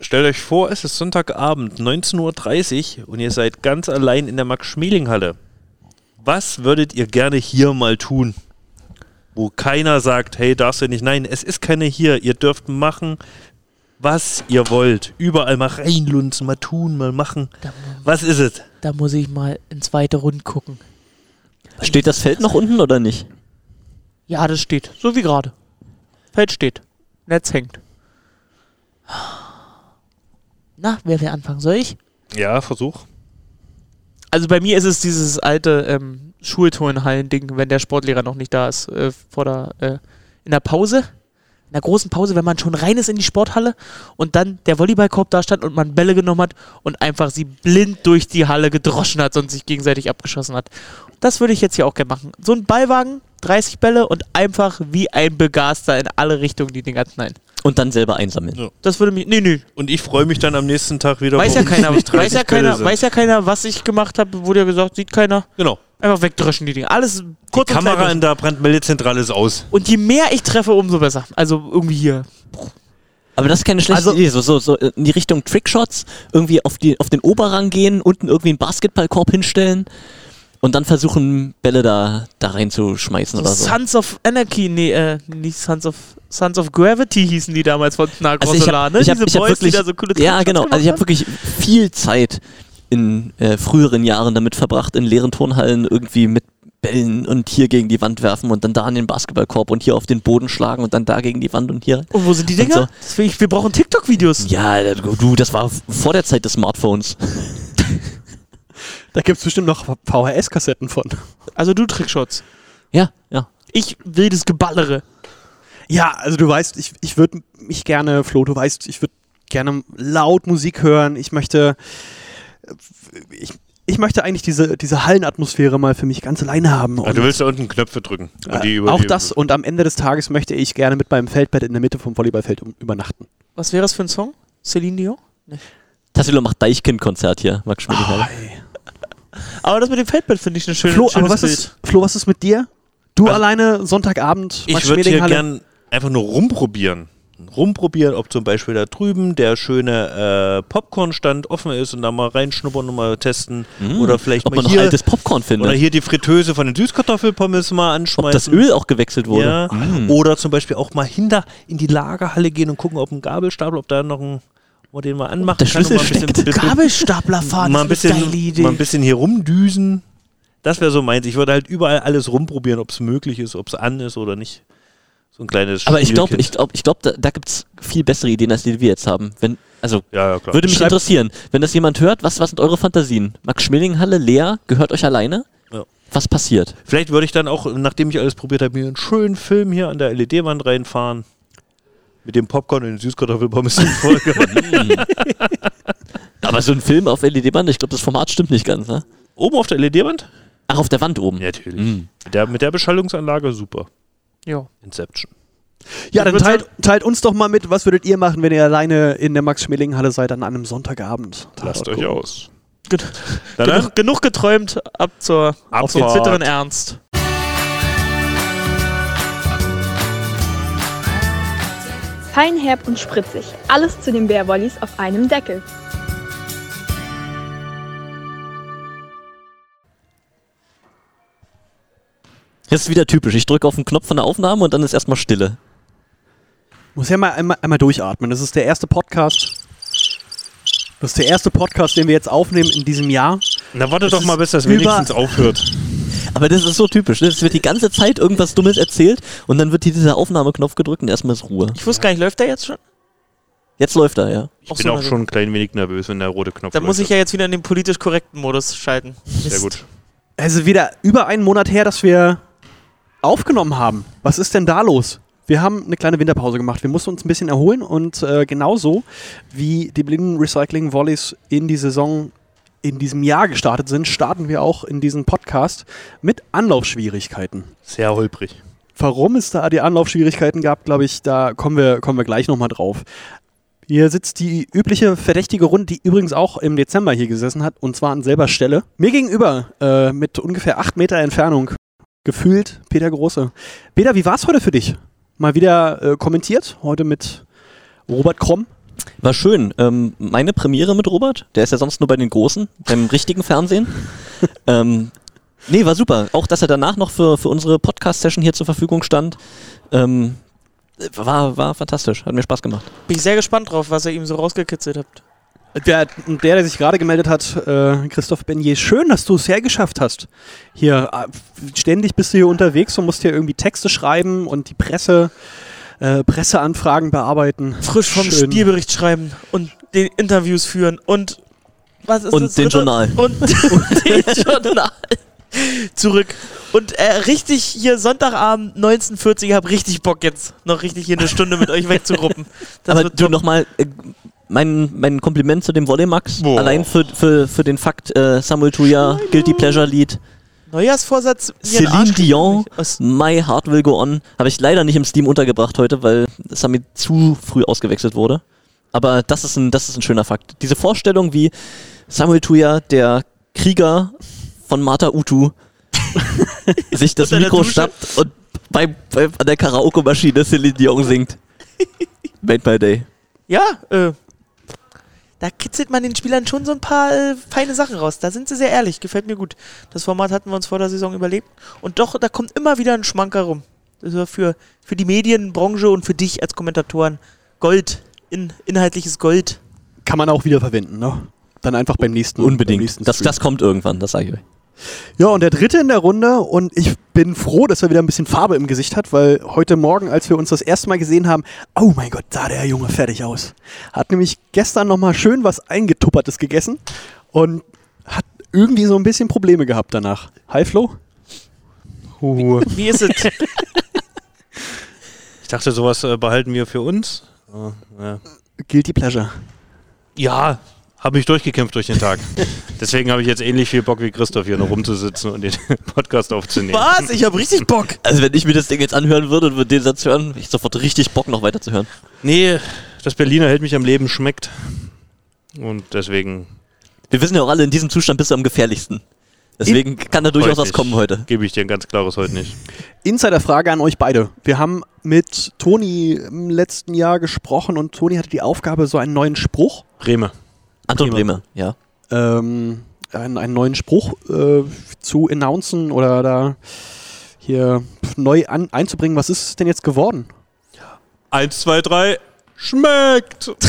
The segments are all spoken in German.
Stellt euch vor, es ist Sonntagabend, 19.30 Uhr und ihr seid ganz allein in der Max-Schmeling-Halle. Was würdet ihr gerne hier mal tun? Wo keiner sagt, hey, darfst du nicht? Nein, es ist keine hier. Ihr dürft machen, was ihr wollt. Überall mal reinlunzen, mal tun, mal machen. Da, Was ist es? da muss ich mal in zweite Runde gucken. Steht das Feld noch unten oder nicht? Ja, das steht. So wie gerade. Feld steht. Netz hängt. Na, wer will anfangen? Soll ich? Ja, Versuch. Also bei mir ist es dieses alte ähm, Schulturnhallen-Ding, wenn der Sportlehrer noch nicht da ist, äh, vor der, äh, in der Pause, in der großen Pause, wenn man schon rein ist in die Sporthalle und dann der Volleyballkorb da stand und man Bälle genommen hat und einfach sie blind durch die Halle gedroschen hat und sich gegenseitig abgeschossen hat. Das würde ich jetzt hier auch gerne machen. So ein Ballwagen, 30 Bälle und einfach wie ein Begaster in alle Richtungen die Dinger knallen. Und dann selber einsammeln. Ja. Das würde mich. Nee, nee. Und ich freue mich dann am nächsten Tag wieder. Weiß ja keiner, weiß ja 30 Bälle keiner, weiß ja keiner, was ich gemacht habe, wurde ja gesagt, sieht keiner. Genau. Einfach wegdröschen die Dinger. Alles Die kurz und Kamera in der Brandmeldezentrale ist aus. Und je mehr ich treffe, umso besser. Also irgendwie hier. Aber das ist keine schlechte Also- Idee. So, so, so in die Richtung Trickshots, irgendwie auf, die, auf den Oberrang gehen, unten irgendwie einen Basketballkorb hinstellen und dann versuchen, Bälle da, da reinzuschmeißen oder so. Sons of Anarchy, nee, äh, nicht Sons of Sons of Gravity hießen die damals von Nagel Also ich hab, ne? ich hab, Diese ich hab Boys, wirklich, die da so coole ja genau, also ich habe wirklich viel Zeit in äh, früheren Jahren damit verbracht, in leeren Turnhallen irgendwie mit Bällen und hier gegen die Wand werfen und dann da an den Basketballkorb und hier auf den Boden schlagen und dann da gegen die Wand und hier. Und wo sind die Dinger? so. Wir brauchen TikTok-Videos. Ja, du, das war vor der Zeit des Smartphones. Da gibt es bestimmt noch VHS-Kassetten von. Also du Trickshots. Ja, ja. Ich will das Geballere. Ja, also du weißt, ich, ich würde mich gerne, Flo, du weißt, ich würde gerne laut Musik hören. Ich möchte, ich, ich möchte eigentlich diese, diese Hallenatmosphäre mal für mich ganz alleine haben. Ah, du willst da unten Knöpfe drücken. Und die äh, über auch die- das und am Ende des Tages möchte ich gerne mit meinem Feldbett in der Mitte vom Volleyballfeld um, übernachten. Was wäre das für ein Song? Celine Dion? Tassilo macht Deichkind-Konzert hier, Max Schmidt. Oh. Aber das mit dem Feldbett finde ich eine schöne, Flo, aber was Bild. ist, Flo, was ist mit dir? Du Also- alleine Sonntagabend, Ich würde hier gern einfach nur rumprobieren. Rumprobieren, ob zum Beispiel da drüben der schöne äh, Popcornstand offen ist und da mal reinschnuppern und mal testen. Oder vielleicht Ob mal man noch hier, altes Popcorn findet. oder hier die Fritteuse von den Süßkartoffelpommes mal Ob anschmeißen. das Öl auch gewechselt wurde. Ja. Mm. Oder zum Beispiel auch mal hinter in die Lagerhalle gehen und gucken, ob ein Gabelstapel, ob da noch ein, wo den mal anmachen der Schlüssel bisschen, steckt. Gabelstapler fahren, mal ein bisschen, mal ein bisschen hier rumdüsen. Das wäre so meins. Ich würde halt überall alles rumprobieren, ob es möglich ist, ob es an ist oder nicht. So ein kleines Aber ich glaube, ich glaube, ich glaub, da, da gibt es viel bessere Ideen, als die, die wir jetzt haben. Wenn, also, Ja, ja, klar. würde mich Schreibt- interessieren, wenn das jemand hört, was, was sind eure Fantasien? Max Schmeling-Halle, leer, gehört euch alleine? Ja. Was passiert? Vielleicht würde ich dann auch, nachdem ich alles probiert habe, mir einen schönen Film hier an der LED-Wand reinfahren. Mit dem Popcorn und den Süßkartoffelpommes in Folge. Aber so ein Film auf LED-Band, ich glaube, das Format stimmt nicht ganz, ne? oben auf der LED-Wand? Ach, auf der Wand oben. Natürlich. Mm. Mit, der, mit der Beschallungsanlage super. ja. Inception. Ja, dann teilt, teilt uns doch mal mit, was würdet ihr machen, wenn ihr alleine in der Max-Schmeling-Halle seid an einem Sonntagabend? Lasst euch gucken. aus. Gen genug, genug geträumt, ab zur auf den Abfahrt. zitteren Ernst. Fein, herb und spritzig. Alles zu den Bärwollis auf einem Deckel. Das ist wieder typisch. Ich drücke auf den Knopf von der Aufnahme und dann ist erstmal Stille. Muss ja mal einmal, einmal durchatmen. Das ist der erste Podcast. Das ist der erste Podcast, den wir jetzt aufnehmen in diesem Jahr. na warte doch ist mal, bis das wenigstens aufhört. Aber das ist so typisch. ne? Es wird die ganze Zeit irgendwas Dummes erzählt und dann wird hier dieser Aufnahmeknopf gedrückt und erstmal ist Ruhe. Ich wusste gar nicht, läuft der jetzt schon? Jetzt läuft er, ja. Ich Ach bin so, auch also- schon ein klein wenig nervös, wenn der rote Knopf Dann muss ich ja jetzt wieder in den politisch korrekten Modus schalten. Sehr gut. Es ist wieder über einen Monat her, dass wir aufgenommen haben. Was ist denn da los? Wir haben eine kleine Winterpause gemacht. Wir mussten uns ein bisschen erholen und äh, genauso wie die blinden Recycling Volleys in die Saison in diesem Jahr gestartet sind, starten wir auch in diesen Podcast mit Anlaufschwierigkeiten. Sehr holprig. Warum es da die Anlaufschwierigkeiten gab, glaube ich, da kommen wir, kommen wir gleich nochmal drauf. Hier sitzt die übliche verdächtige Runde, die übrigens auch im Dezember hier gesessen hat, und zwar an selber Stelle. Mir gegenüber, äh, mit ungefähr acht Meter Entfernung, gefühlt Peter Große. Peter, wie war es heute für dich? Mal wieder äh, kommentiert, heute mit Robert Kromm. War schön. Ähm, meine Premiere mit Robert, der ist ja sonst nur bei den Großen, beim richtigen Fernsehen. ähm, nee, war super. Auch, dass er danach noch für, für unsere Podcast-Session hier zur Verfügung stand. Ähm, war, war fantastisch. Hat mir Spaß gemacht. Bin ich sehr gespannt drauf, was ihr ihm so rausgekitzelt habt. Der, der, der sich gerade gemeldet hat, äh, Christoph Benje, schön, dass du es hergeschafft hast. Hier, äh, ständig bist du hier unterwegs und musst hier irgendwie Texte schreiben und die Presse, äh, Presseanfragen bearbeiten. Frisch vom Schön. Spielbericht schreiben und den Interviews führen und was ist Und das den dritte? Journal. Und, und den Journal. Zurück. Und äh, richtig hier Sonntagabend 1940, ich hab richtig Bock jetzt noch richtig hier eine Stunde mit euch wegzuruppen. Das Aber du nochmal, äh, mein, mein Kompliment zu dem Volleymax. Boah. Allein für, für, für den Fakt, äh, Samuel Tuya, Guilty Pleasure Lied, Neujahrsvorsatz. Celine Dion, My Heart Will Go On, habe ich leider nicht im Steam untergebracht heute, weil Sami zu früh ausgewechselt wurde. Aber das ist ein, das ist ein schöner Fakt. Diese Vorstellung, wie Samuel Tuya, der Krieger von Mata Utu, sich das Mikro schnappt und bei, bei, an der Karaoke-Maschine Celine Dion singt. Made my day. Ja, äh, da kitzelt man den Spielern schon so ein paar äh, feine Sachen raus. Da sind sie sehr ehrlich, gefällt mir gut. Das Format hatten wir uns vor der Saison überlebt. Und doch, da kommt immer wieder ein Schmanker rum. Das war für, für die Medienbranche und für dich als Kommentatoren Gold, in, inhaltliches Gold. Kann man auch wieder verwenden, ne? Dann einfach beim nächsten. beim Unbedingt. nächsten Das, das kommt irgendwann, das sage ich euch. Ja, und der dritte in der Runde, und ich bin froh, dass er wieder ein bisschen Farbe im Gesicht hat, weil heute Morgen, als wir uns das erste Mal gesehen haben, oh mein Gott, sah der Junge fertig aus. Hat nämlich gestern nochmal schön was Eingetuppertes gegessen und hat irgendwie so ein bisschen Probleme gehabt danach. Hi Flo? Huh. Wie ist es? Ich dachte, sowas äh, behalten wir für uns. Oh, ja. Guilty Pleasure. ja habe mich durchgekämpft durch den Tag. Deswegen habe ich jetzt ähnlich viel Bock wie Christoph hier noch rumzusitzen und den Podcast aufzunehmen. Was? Ich hab richtig Bock. Also wenn ich mir das Ding jetzt anhören würde und würde den Satz hören, hätte ich sofort richtig Bock noch weiter zu hören. Nee, das Berliner hält mich am Leben schmeckt. Und deswegen Wir wissen ja auch alle, in diesem Zustand bist du am gefährlichsten. Deswegen kann da durchaus heute was kommen heute. gebe ich dir ein ganz klares heute nicht. Insiderfrage an euch beide. Wir haben mit Toni im letzten Jahr gesprochen und Toni hatte die Aufgabe, so einen neuen Spruch Breme. Anton. Bremer, ja. ähm, einen, einen neuen Spruch äh, zu announcen oder da hier neu an, einzubringen. Was ist es denn jetzt geworden? Eins, zwei, drei. Schmeckt!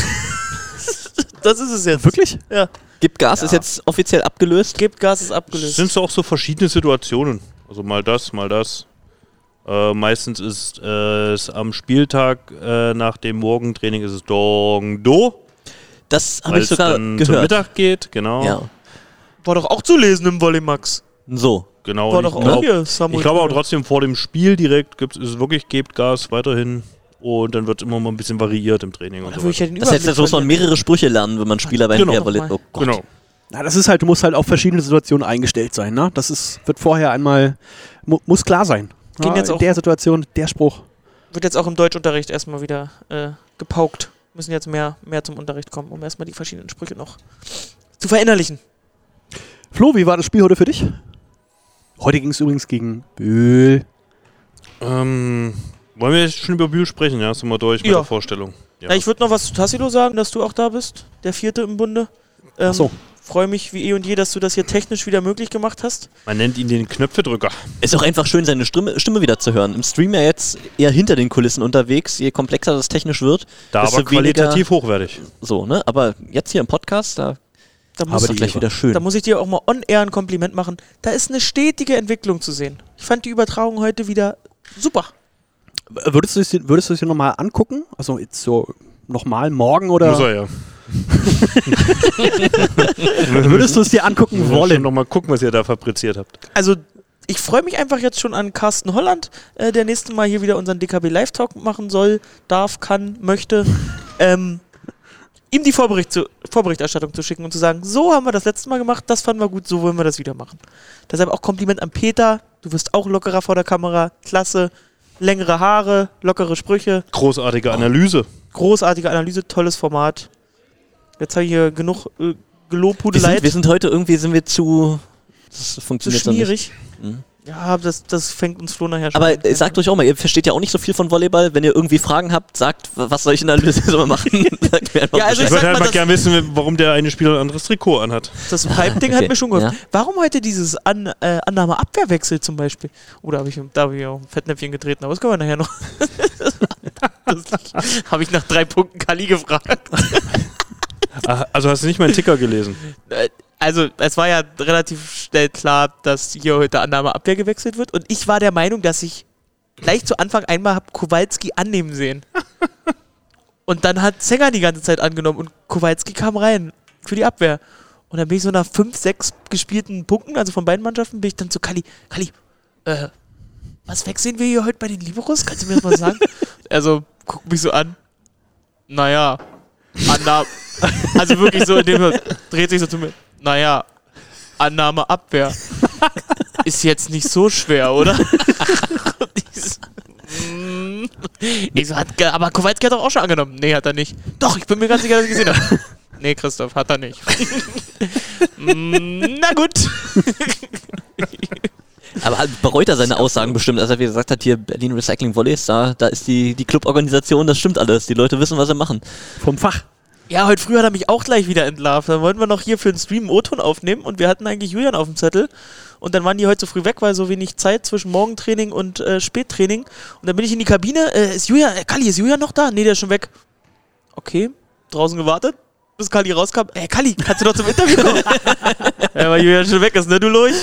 Das ist es jetzt. Wirklich? Ja. Gibt Gas ist jetzt offiziell abgelöst. Gebt Gas ist Es abgelöst. sind so auch so verschiedene Situationen. Also mal das, mal das. Äh, meistens ist äh, es am Spieltag äh, nach dem Morgentraining ist es Dong Do, Das habe ich sogar dann zum gehört. Mittag geht, genau. Ja. War doch auch zu lesen im Volleymax. So. genau. War doch ich auch glaube hier Samuel. glaub auch trotzdem vor dem Spiel direkt gibt es wirklich gebt Gas weiterhin und dann wird immer mal ein bisschen variiert im Training und Da so ich ja weiter. den Das heißt, jetzt muss man mehrere Sprüche lernen, wenn man Spieler bei Genau. Genau. Verliert. Oh Gott. Genau. Na, das ist halt, du musst halt auf verschiedene Situationen eingestellt sein. Ne? Das ist, wird vorher einmal, mu muss klar sein. Gehen Ja, jetzt in auch- der Situation, der Spruch. Wird jetzt auch im Deutschunterricht erstmal wieder äh, gepaukt. Müssen jetzt mehr, mehr zum Unterricht kommen, um erstmal die verschiedenen Sprüche noch zu verinnerlichen. Flo, wie war das Spiel heute für dich? Heute ging es übrigens gegen Böhl. Ähm, wollen wir jetzt schon über Bühl sprechen? Ja, sind wir durch mit Ja. der Vorstellung. Ja. Na, ich würde noch was zu Tassilo sagen, dass du auch da bist. Der vierte im Bunde. Ähm, Ach so. Freue mich wie eh und je, dass du das hier technisch wieder möglich gemacht hast. Man nennt ihn den Knöpfedrücker. Ist auch einfach schön, seine Stimme, Stimme wieder zu hören. Im Stream ja jetzt eher hinter den Kulissen unterwegs, je komplexer das technisch wird. Da desto aber qualitativ hochwertig. So, ne? Aber jetzt hier im Podcast, da Da ist muss, doch die gleich Ehre. wieder schön. da muss ich dir auch mal on-air ein Kompliment machen. Da ist eine stetige Entwicklung zu sehen. Ich fand die Übertragung heute wieder super. Würdest du es dir, würdest du es dir nochmal angucken? Also jetzt so nochmal morgen oder Muss er ja. würdest du es dir angucken wollen. wollen? noch mal gucken, was ihr da fabriziert habt. Also, ich freue mich einfach jetzt schon an Carsten Holland, äh, der nächste Mal hier wieder unseren DKB Live Talk machen soll, darf, kann, möchte. Ähm, ihm die Vorbericht zu, Vorberichterstattung zu schicken und zu sagen, so haben wir das letzte Mal gemacht, das fanden wir gut, so wollen wir das wieder machen. Deshalb auch Kompliment an Peter, du wirst auch lockerer vor der Kamera, klasse, längere Haare, lockere Sprüche, Großartige Analyse. großartige Analyse, tolles Format. Jetzt habe ich hier genug äh, wir, Gelobhudelei. sind, wir sind heute irgendwie sind wir zu. Das zu funktioniert so nicht. schmierig. Mhm. Ja, das, das fängt uns Flo nachher schon Aber an. äh, sagt euch auch mal, ihr versteht ja auch nicht so viel von Volleyball. Wenn ihr irgendwie Fragen habt, sagt, was soll ich in der Saison machen? Ja, also Ich sag würde halt mal, gerne wissen, warum der eine Spieler ein anderes Trikot anhat. Das Pipe-Ding Okay, hat mir schon geholfen. ja. Warum heute dieses An äh, Annahme-Abwehrwechsel zum Beispiel? Oder habe ich, da habe ich auch ein Fettnäpfchen getreten, aber das können wir nachher noch. habe ich nach drei Punkten Kali gefragt. Ah, Also hast du nicht meinen Ticker gelesen? Äh, Also, es war ja relativ schnell klar, dass hier heute Annahme-Abwehr gewechselt wird. Und ich war der Meinung, dass ich gleich zu Anfang einmal habe Kowalski annehmen sehen. Und dann hat Zenger die ganze Zeit angenommen und Kowalski kam rein für die Abwehr. Und dann bin ich so nach fünf, sechs gespielten Punkten, also von beiden Mannschaften, bin ich dann zu Kali. Kali, äh, was wechseln wir hier heute bei den Liberos? Kannst du mir das mal sagen? also, guck mich so an. Naja, Annahme. Also wirklich so, in dem dreht sich so zu mir. Naja, Annahme, Abwehr. Ist jetzt nicht so schwer, oder? Ich so, hat, aber Kowalski hat doch auch schon angenommen. Nee, hat er nicht. Doch, ich bin mir ganz sicher, dass ich gesehen habe. Nee, Christoph, hat er nicht. Mm, Na gut. Aber halt bereut er seine Aussagen bestimmt, als er wie gesagt hat, hier Berlin Recycling Volleys, da, da ist die, die Cluborganisation, das stimmt alles. Die Leute wissen, was sie machen. Vom Fach. Ja, heute früh hat er mich auch gleich wieder entlarvt. Dann wollten wir noch hier für den Stream O-Ton aufnehmen und wir hatten eigentlich Julian auf dem Zettel. Und dann waren die heute so früh weg, weil so wenig Zeit zwischen Morgentraining und äh, Spättraining. Und dann bin ich in die Kabine. Äh, ist Julian, äh, Kalli, ist Julian noch da? Nee, der ist schon weg. Okay, draußen gewartet, bis Kalli rauskam. Ey, Kalli, kannst du noch zum Interview kommen? ja, weil Julian schon weg ist, ne, du Lurch?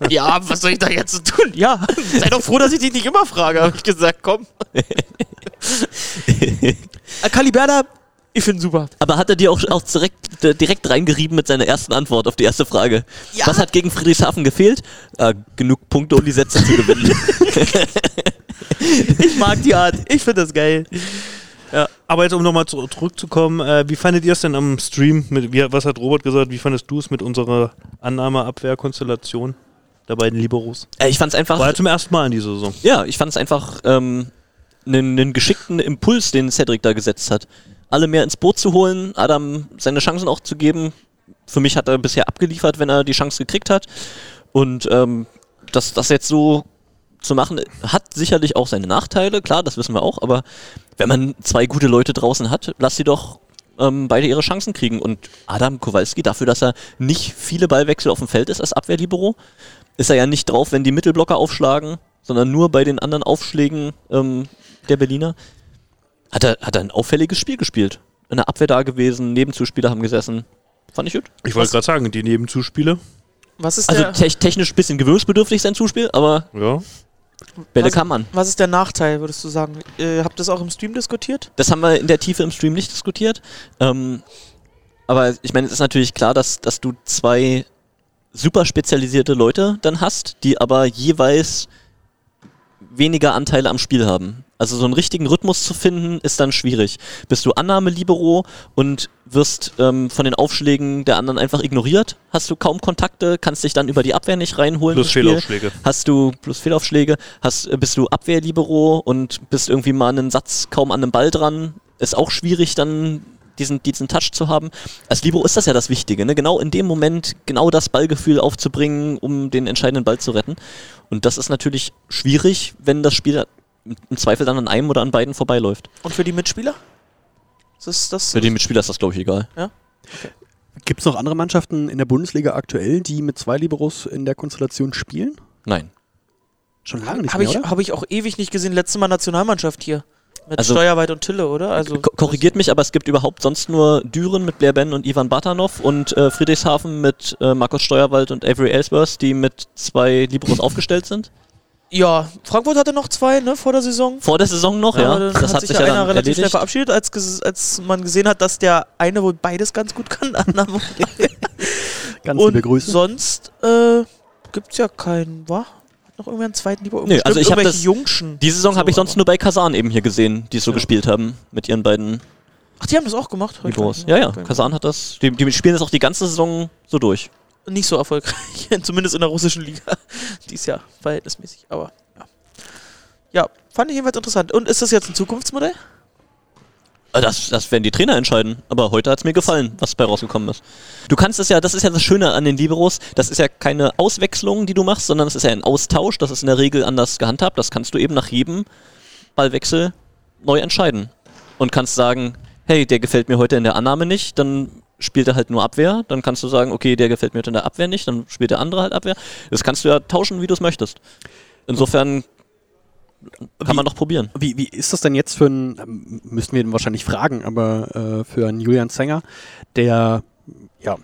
ja, was soll ich da jetzt so tun? Ja, sei doch froh, dass ich dich nicht immer frage, habe ich gesagt. Komm. äh, Kalli Berda, ich finde super. Aber hat er dir auch, auch direkt, äh, direkt reingerieben mit seiner ersten Antwort auf die erste Frage? Ja. Was hat gegen Friedrichshafen gefehlt? Äh, genug Punkte, um die Sätze zu gewinnen. Ich mag die Art. Ich finde das geil. Aber jetzt, um nochmal zu, zurückzukommen, äh, wie fandet ihr es denn am Stream? Mit, wie, was hat Robert gesagt? Wie fandest du es mit unserer Annahme-Abwehr-Konstellation der beiden Liberos? äh, ich fand es einfach. War ja zum ersten Mal in dieser Saison. Ja, ich fand es einfach ähm, einen, einen geschickten Impuls, den Cedric da gesetzt hat. Alle mehr ins Boot zu holen, Adam seine Chancen auch zu geben. Für mich hat er bisher abgeliefert, wenn er die Chance gekriegt hat. Und ähm, das, das jetzt so zu machen, hat sicherlich auch seine Nachteile, klar, das wissen wir auch, aber wenn man zwei gute Leute draußen hat, lass sie doch ähm, beide ihre Chancen kriegen. Und Adam Kowalski, dafür, dass er nicht viele Ballwechsel auf dem Feld ist als Abwehrlibero, ist er ja nicht drauf, wenn die Mittelblocker aufschlagen, sondern nur bei den anderen Aufschlägen ähm, der Berliner. Hat er, hat er ein auffälliges Spiel gespielt. In der Abwehr da gewesen, Nebenzuspieler haben gesessen. Fand ich gut. Ich wollte gerade sagen, die Nebenzuspiele. Was ist, Also der, te technisch ein bisschen gewöhnungsbedürftig sein Zuspiel, aber Ja. Bälle Was- kamen an. was ist der Nachteil, würdest du sagen? Äh, habt ihr das auch im Stream diskutiert? Das haben wir in der Tiefe im Stream nicht diskutiert. Ähm, aber ich meine, es ist natürlich klar, dass, dass du zwei super spezialisierte Leute dann hast, die aber jeweils weniger Anteile am Spiel haben. Also so einen richtigen Rhythmus zu finden, ist dann schwierig. Bist du Annahme-Libero und wirst ähm, von den Aufschlägen der anderen einfach ignoriert, hast du kaum Kontakte, kannst dich dann über die Abwehr nicht reinholen. Plus. Fehlaufschläge. Hast du plus Fehlaufschläge, hast, äh, bist du Abwehrlibero und bist irgendwie mal einen Satz kaum an einem Ball dran. Ist auch schwierig, dann diesen, diesen Touch zu haben. Als Libero ist das ja das Wichtige, ne? genau in dem Moment genau das Ballgefühl aufzubringen, um den entscheidenden Ball zu retten. Und das ist natürlich schwierig, wenn das Spiel im Zweifel dann an einem oder an beiden vorbeiläuft. Und für die Mitspieler? Ist das, das Für den Mitspieler ist das, glaube ich, egal. Gibt es noch andere Mannschaften in der Bundesliga aktuell, die mit zwei Liberos in der Konstellation spielen? Nein. Schon lange nicht Habe mehr, ich, hab ich auch ewig nicht gesehen. Letztes Mal Nationalmannschaft hier. Mit Also- Steuerweit und Tille, oder? Also, Ko- Korrigiert mich, aber es gibt überhaupt sonst nur Düren mit Blair Ben und Ivan Batanov und äh, Friedrichshafen mit äh, Markus Steuerwald und Avery Ellsworth, die mit zwei Liberos aufgestellt sind. Ja, Frankfurt hatte noch zwei, ne, vor der Saison. Vor der Saison noch, ja. dann Das hat sich ja ja einer relativ schnell erledigt. verabschiedet, als, als man gesehen hat, dass der eine wohl beides ganz gut kann. Ganz liebe und Grüße. sonst äh, gibt's ja keinen, wa? Hat noch irgendwer einen zweiten Lieber? Nee, also ich hab irgendwelche das- Jungschen. Die Saison So, habe ich sonst nur bei Kasan eben hier gesehen, die es so Ja. gespielt haben mit ihren beiden Ach, die haben das auch gemacht? Gar Ja, ja, Kasan hat das. Die, die spielen das auch die ganze Saison so durch. Nicht so erfolgreich, zumindest in der russischen Liga. Die ist ja verhältnismäßig, aber ja. Ja, fand ich jedenfalls interessant. Und ist das jetzt ein Zukunftsmodell? Äh, Das, das werden die Trainer entscheiden. Aber heute hat es mir gefallen, was bei rausgekommen ist. Du kannst es ja, das ist ja das Schöne an den Liberos, das ist ja keine Auswechslung, die du machst, sondern es ist ja ein Austausch. Das ist in der Regel anders gehandhabt. Das kannst du eben nach jedem Ballwechsel neu entscheiden. Und kannst sagen, hey, der gefällt mir heute in der Annahme nicht, dann spielt er halt nur Abwehr. Dann kannst du sagen, okay, der gefällt mir in der Abwehr nicht, dann spielt der andere halt Abwehr. Das kannst du ja tauschen, wie du es möchtest. Insofern kann Wie- man doch probieren. Wie, wie ist das denn jetzt für einen, ähm, müssten wir ihn wahrscheinlich fragen, aber äh, für einen Julian Zenger, der ja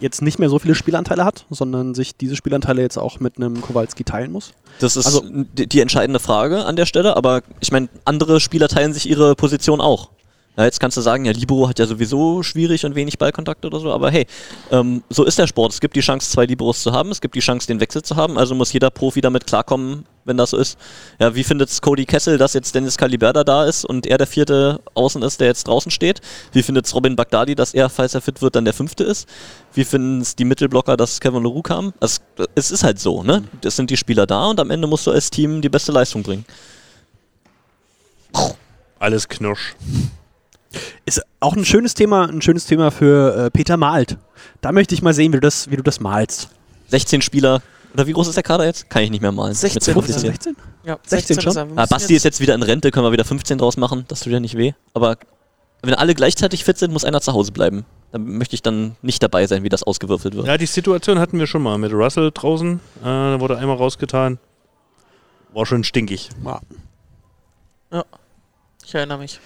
jetzt nicht mehr so viele Spielanteile hat, sondern sich diese Spielanteile jetzt auch mit einem Kowalski teilen muss? Das ist Also- die, die entscheidende Frage an der Stelle, aber ich meine, andere Spieler teilen sich ihre Position auch. Ja, jetzt kannst du sagen, ja, Libero hat ja sowieso schwierig und wenig Ballkontakt oder so, aber hey, ähm, so ist der Sport. Es gibt die Chance, zwei Liberos zu haben, es gibt die Chance, den Wechsel zu haben, also muss jeder Profi damit klarkommen, wenn das so ist. Ja, wie findet es Cody Kessel, dass jetzt Dennis Caliberda da ist und er der vierte Außen ist, der jetzt draußen steht? Wie findet es Robin Bagdadi, dass er, falls er fit wird, dann der fünfte ist? Wie finden es die Mittelblocker, dass Kevin LaRue kam? Also, es ist halt so, ne? Es sind die Spieler da und am Ende musst du als Team die beste Leistung bringen. Alles Knirsch. Ist auch ein schönes Thema, ein schönes Thema für äh, Peter Malt. Da möchte ich mal sehen, wie du das, wie du das malst. 16 Spieler. Oder wie groß ist der Kader jetzt? Kann ich nicht mehr malen. 16 Mit zu kompliziert. 16? Ja, 16 schon? er. Wir Ah, Basti ist jetzt wieder in Rente, können wir wieder 15 draus machen. Das tut ja nicht weh. Aber wenn alle gleichzeitig fit sind, muss einer zu Hause bleiben. Dann möchte ich dann nicht dabei sein, wie das ausgewürfelt wird. Ja, die Situation hatten wir schon mal mit Russell draußen. Äh, da wurde einmal rausgetan. War schon stinkig. Ja. Ich erinnere mich.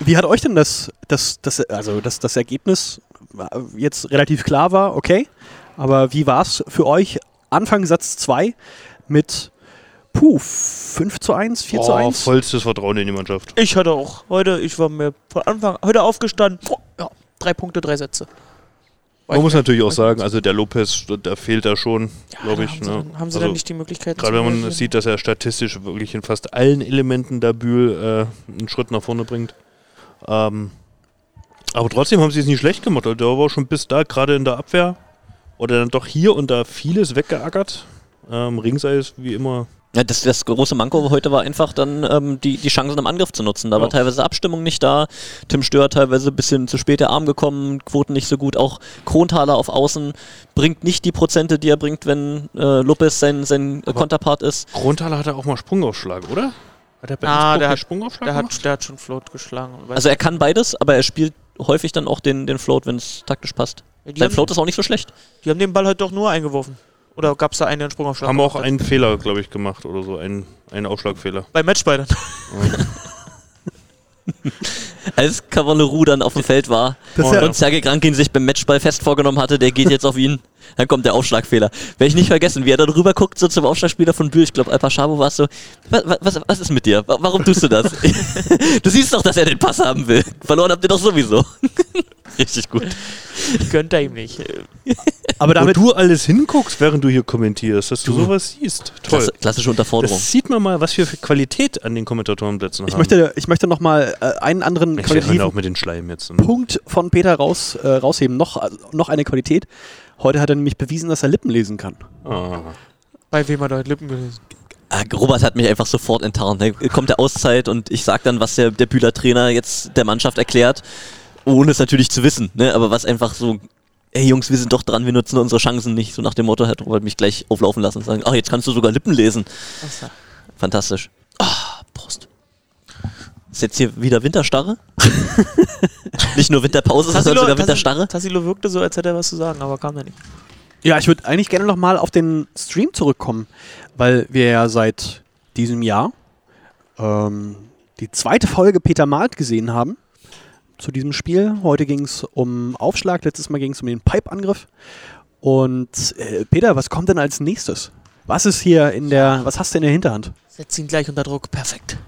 Wie hat euch denn das, das, das, also das, das Ergebnis äh, jetzt relativ klar war, okay, aber wie war es für euch Anfang Satz 2 mit puh, 5 zu 1, 4 zu Oh, 1? vollstes Vertrauen in die Mannschaft. Ich hatte auch heute, ich war mir von Anfang, heute aufgestanden, oh, ja, drei Punkte, drei Sätze. War Man ich muss natürlich auch sagen, also der Lopez, da fehlt er schon, Ja, glaube da ich. Haben sie, Ne? dann, haben sie also, dann nicht die Möglichkeit. Gerade wenn man sieht, dass er statistisch wirklich in fast allen Elementen der Bühl äh, einen Schritt nach vorne bringt. Ähm, aber trotzdem haben sie es nicht schlecht gemacht. Also, der war schon bis da, gerade in der Abwehr, oder dann doch hier und da vieles weggeackert. Ähm, Ringsei ist wie immer. Ja, das, das große Manko heute war einfach dann ähm, die, die Chancen im Angriff zu nutzen. Da war Ja. teilweise Abstimmung nicht da. Tim Stör teilweise ein bisschen zu spät der Arm gekommen, Quoten nicht so gut. Auch Kronthaler auf Außen bringt nicht die Prozente, die er bringt, wenn äh, Lopez sein, sein Konterpart ist. Krontaler hatte auch mal Sprungaufschlag, oder? Hat er bei Ah, der hat- Sprungaufschlag Der gemacht? hat, der hat schon Float geschlagen. Also er kann beides, aber er spielt häufig dann auch den, den Float, wenn es taktisch passt. die, Sein haben, Float ist auch nicht so schlecht. die haben den Ball halt doch nur eingeworfen. Oder gab es da einen, der einen Sprungaufschlag Haben auch hat? einen Fehler, glaube ich, gemacht oder so. Einen, einen Aufschlagfehler. Bei Matchball dann. Als Cavalleroux dann auf dem Feld war Das ist ja- und Sergei Krankin sich beim Matchball fest vorgenommen hatte, der geht jetzt auf ihn, dann kommt der Aufschlagfehler. Werde ich nicht vergessen, wie er dann rüber guckt, so zum Aufschlagspieler von Bühl, ich glaube Alpa Schabo war es so, was, was, was ist mit dir? Wa- Warum tust du das? du siehst doch, dass er den Pass haben will. Verloren habt ihr doch sowieso. Richtig gut. Gönnt er ihm nicht. aber Wo damit, du alles hinguckst, während du hier kommentierst, dass du, sowas siehst. Toll. Klasse, klassische Unterforderung. Das sieht man mal, was wir für Qualität an den Kommentatorenplätzen ich haben. möchte, ich möchte nochmal äh, einen anderen ich qualitativen auch mit den Schleim jetzt. ne? Punkt von Peter raus, äh, rausheben. Noch, äh, noch eine Qualität. Heute hat er nämlich bewiesen, dass er Lippen lesen kann. Ah. Bei wem hat er Lippen gelesen? Ah, Robert hat mich einfach sofort enttarnt. Da kommt der Auszeit und ich sag dann, was der, der Bühler Trainer jetzt der Mannschaft erklärt, ohne es natürlich zu wissen. Ne? Aber was einfach so, ey Jungs, wir sind doch dran, wir nutzen unsere Chancen nicht. So nach dem Motto hat Robert mich gleich auflaufen lassen und sagen, ach, jetzt kannst du sogar Lippen lesen. Fantastisch. Ah, Prost. Ist jetzt hier wieder Winterstarre? nicht nur Winterpause, sondern sogar Winterstarre? Tassilo wirkte so, als hätte er was zu sagen, aber kam er nicht. Ja, ich würde eigentlich gerne nochmal auf den Stream zurückkommen, weil wir ja seit diesem Jahr ähm, die zweite Folge Peter Malt gesehen haben zu diesem Spiel. Heute ging es um Aufschlag, letztes Mal ging es um den Pipe-Angriff. Und äh, Peter, was kommt denn als nächstes? Was ist hier in der, was hast du in der Hinterhand? Setz ihn gleich unter Druck. Perfekt.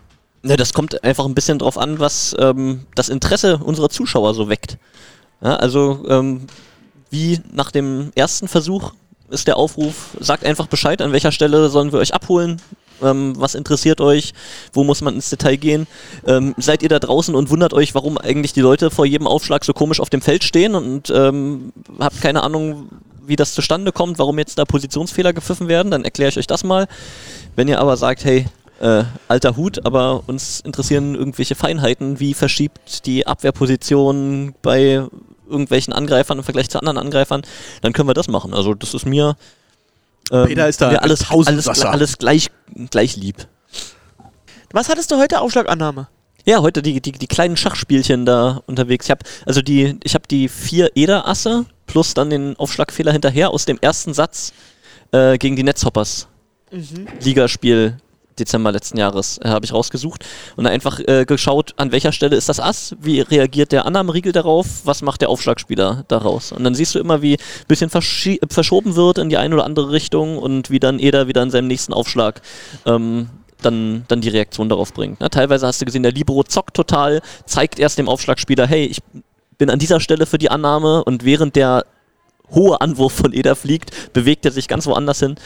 Ne, das kommt einfach ein bisschen drauf an, was ähm, das Interesse unserer Zuschauer so weckt. Ja, also ähm, wie nach dem ersten Versuch ist der Aufruf, sagt einfach Bescheid, an welcher Stelle sollen wir euch abholen, ähm, was interessiert euch, wo muss man ins Detail gehen. Ähm, seid ihr da draußen und wundert euch, warum eigentlich die Leute vor jedem Aufschlag so komisch auf dem Feld stehen und ähm, habt keine Ahnung, wie das zustande kommt, warum jetzt da Positionsfehler gepfiffen werden, dann erkläre ich euch das mal. Wenn ihr aber sagt, hey, äh, alter Hut, aber uns interessieren irgendwelche Feinheiten, wie verschiebt die Abwehrposition bei irgendwelchen Angreifern im Vergleich zu anderen Angreifern, dann können wir das machen. Also das ist mir, ähm, Peter ist da mir alles, alles, alles gleich, gleich lieb. Was hattest du heute? Aufschlagannahme. Ja, heute die, die, die kleinen Schachspielchen da unterwegs. Ich habe also die, ich habe die vier Eder-Asse plus dann den Aufschlagfehler hinterher aus dem ersten Satz äh, gegen die Netzhoppers. Ligaspiel Dezember letzten Jahres äh, habe ich rausgesucht und einfach äh, geschaut, an welcher Stelle ist das Ass, wie reagiert der Annahmeriegel darauf, was macht der Aufschlagspieler daraus. Und dann siehst du immer, wie ein bisschen verschoben wird in die eine oder andere Richtung und wie dann Eder wieder in seinem nächsten Aufschlag ähm, dann, dann die Reaktion darauf bringt. Ne? Teilweise hast du gesehen, der Libero zockt total, zeigt erst dem Aufschlagspieler, hey, ich bin an dieser Stelle für die Annahme und während der hohe Anwurf von Eder fliegt, bewegt er sich ganz woanders hin.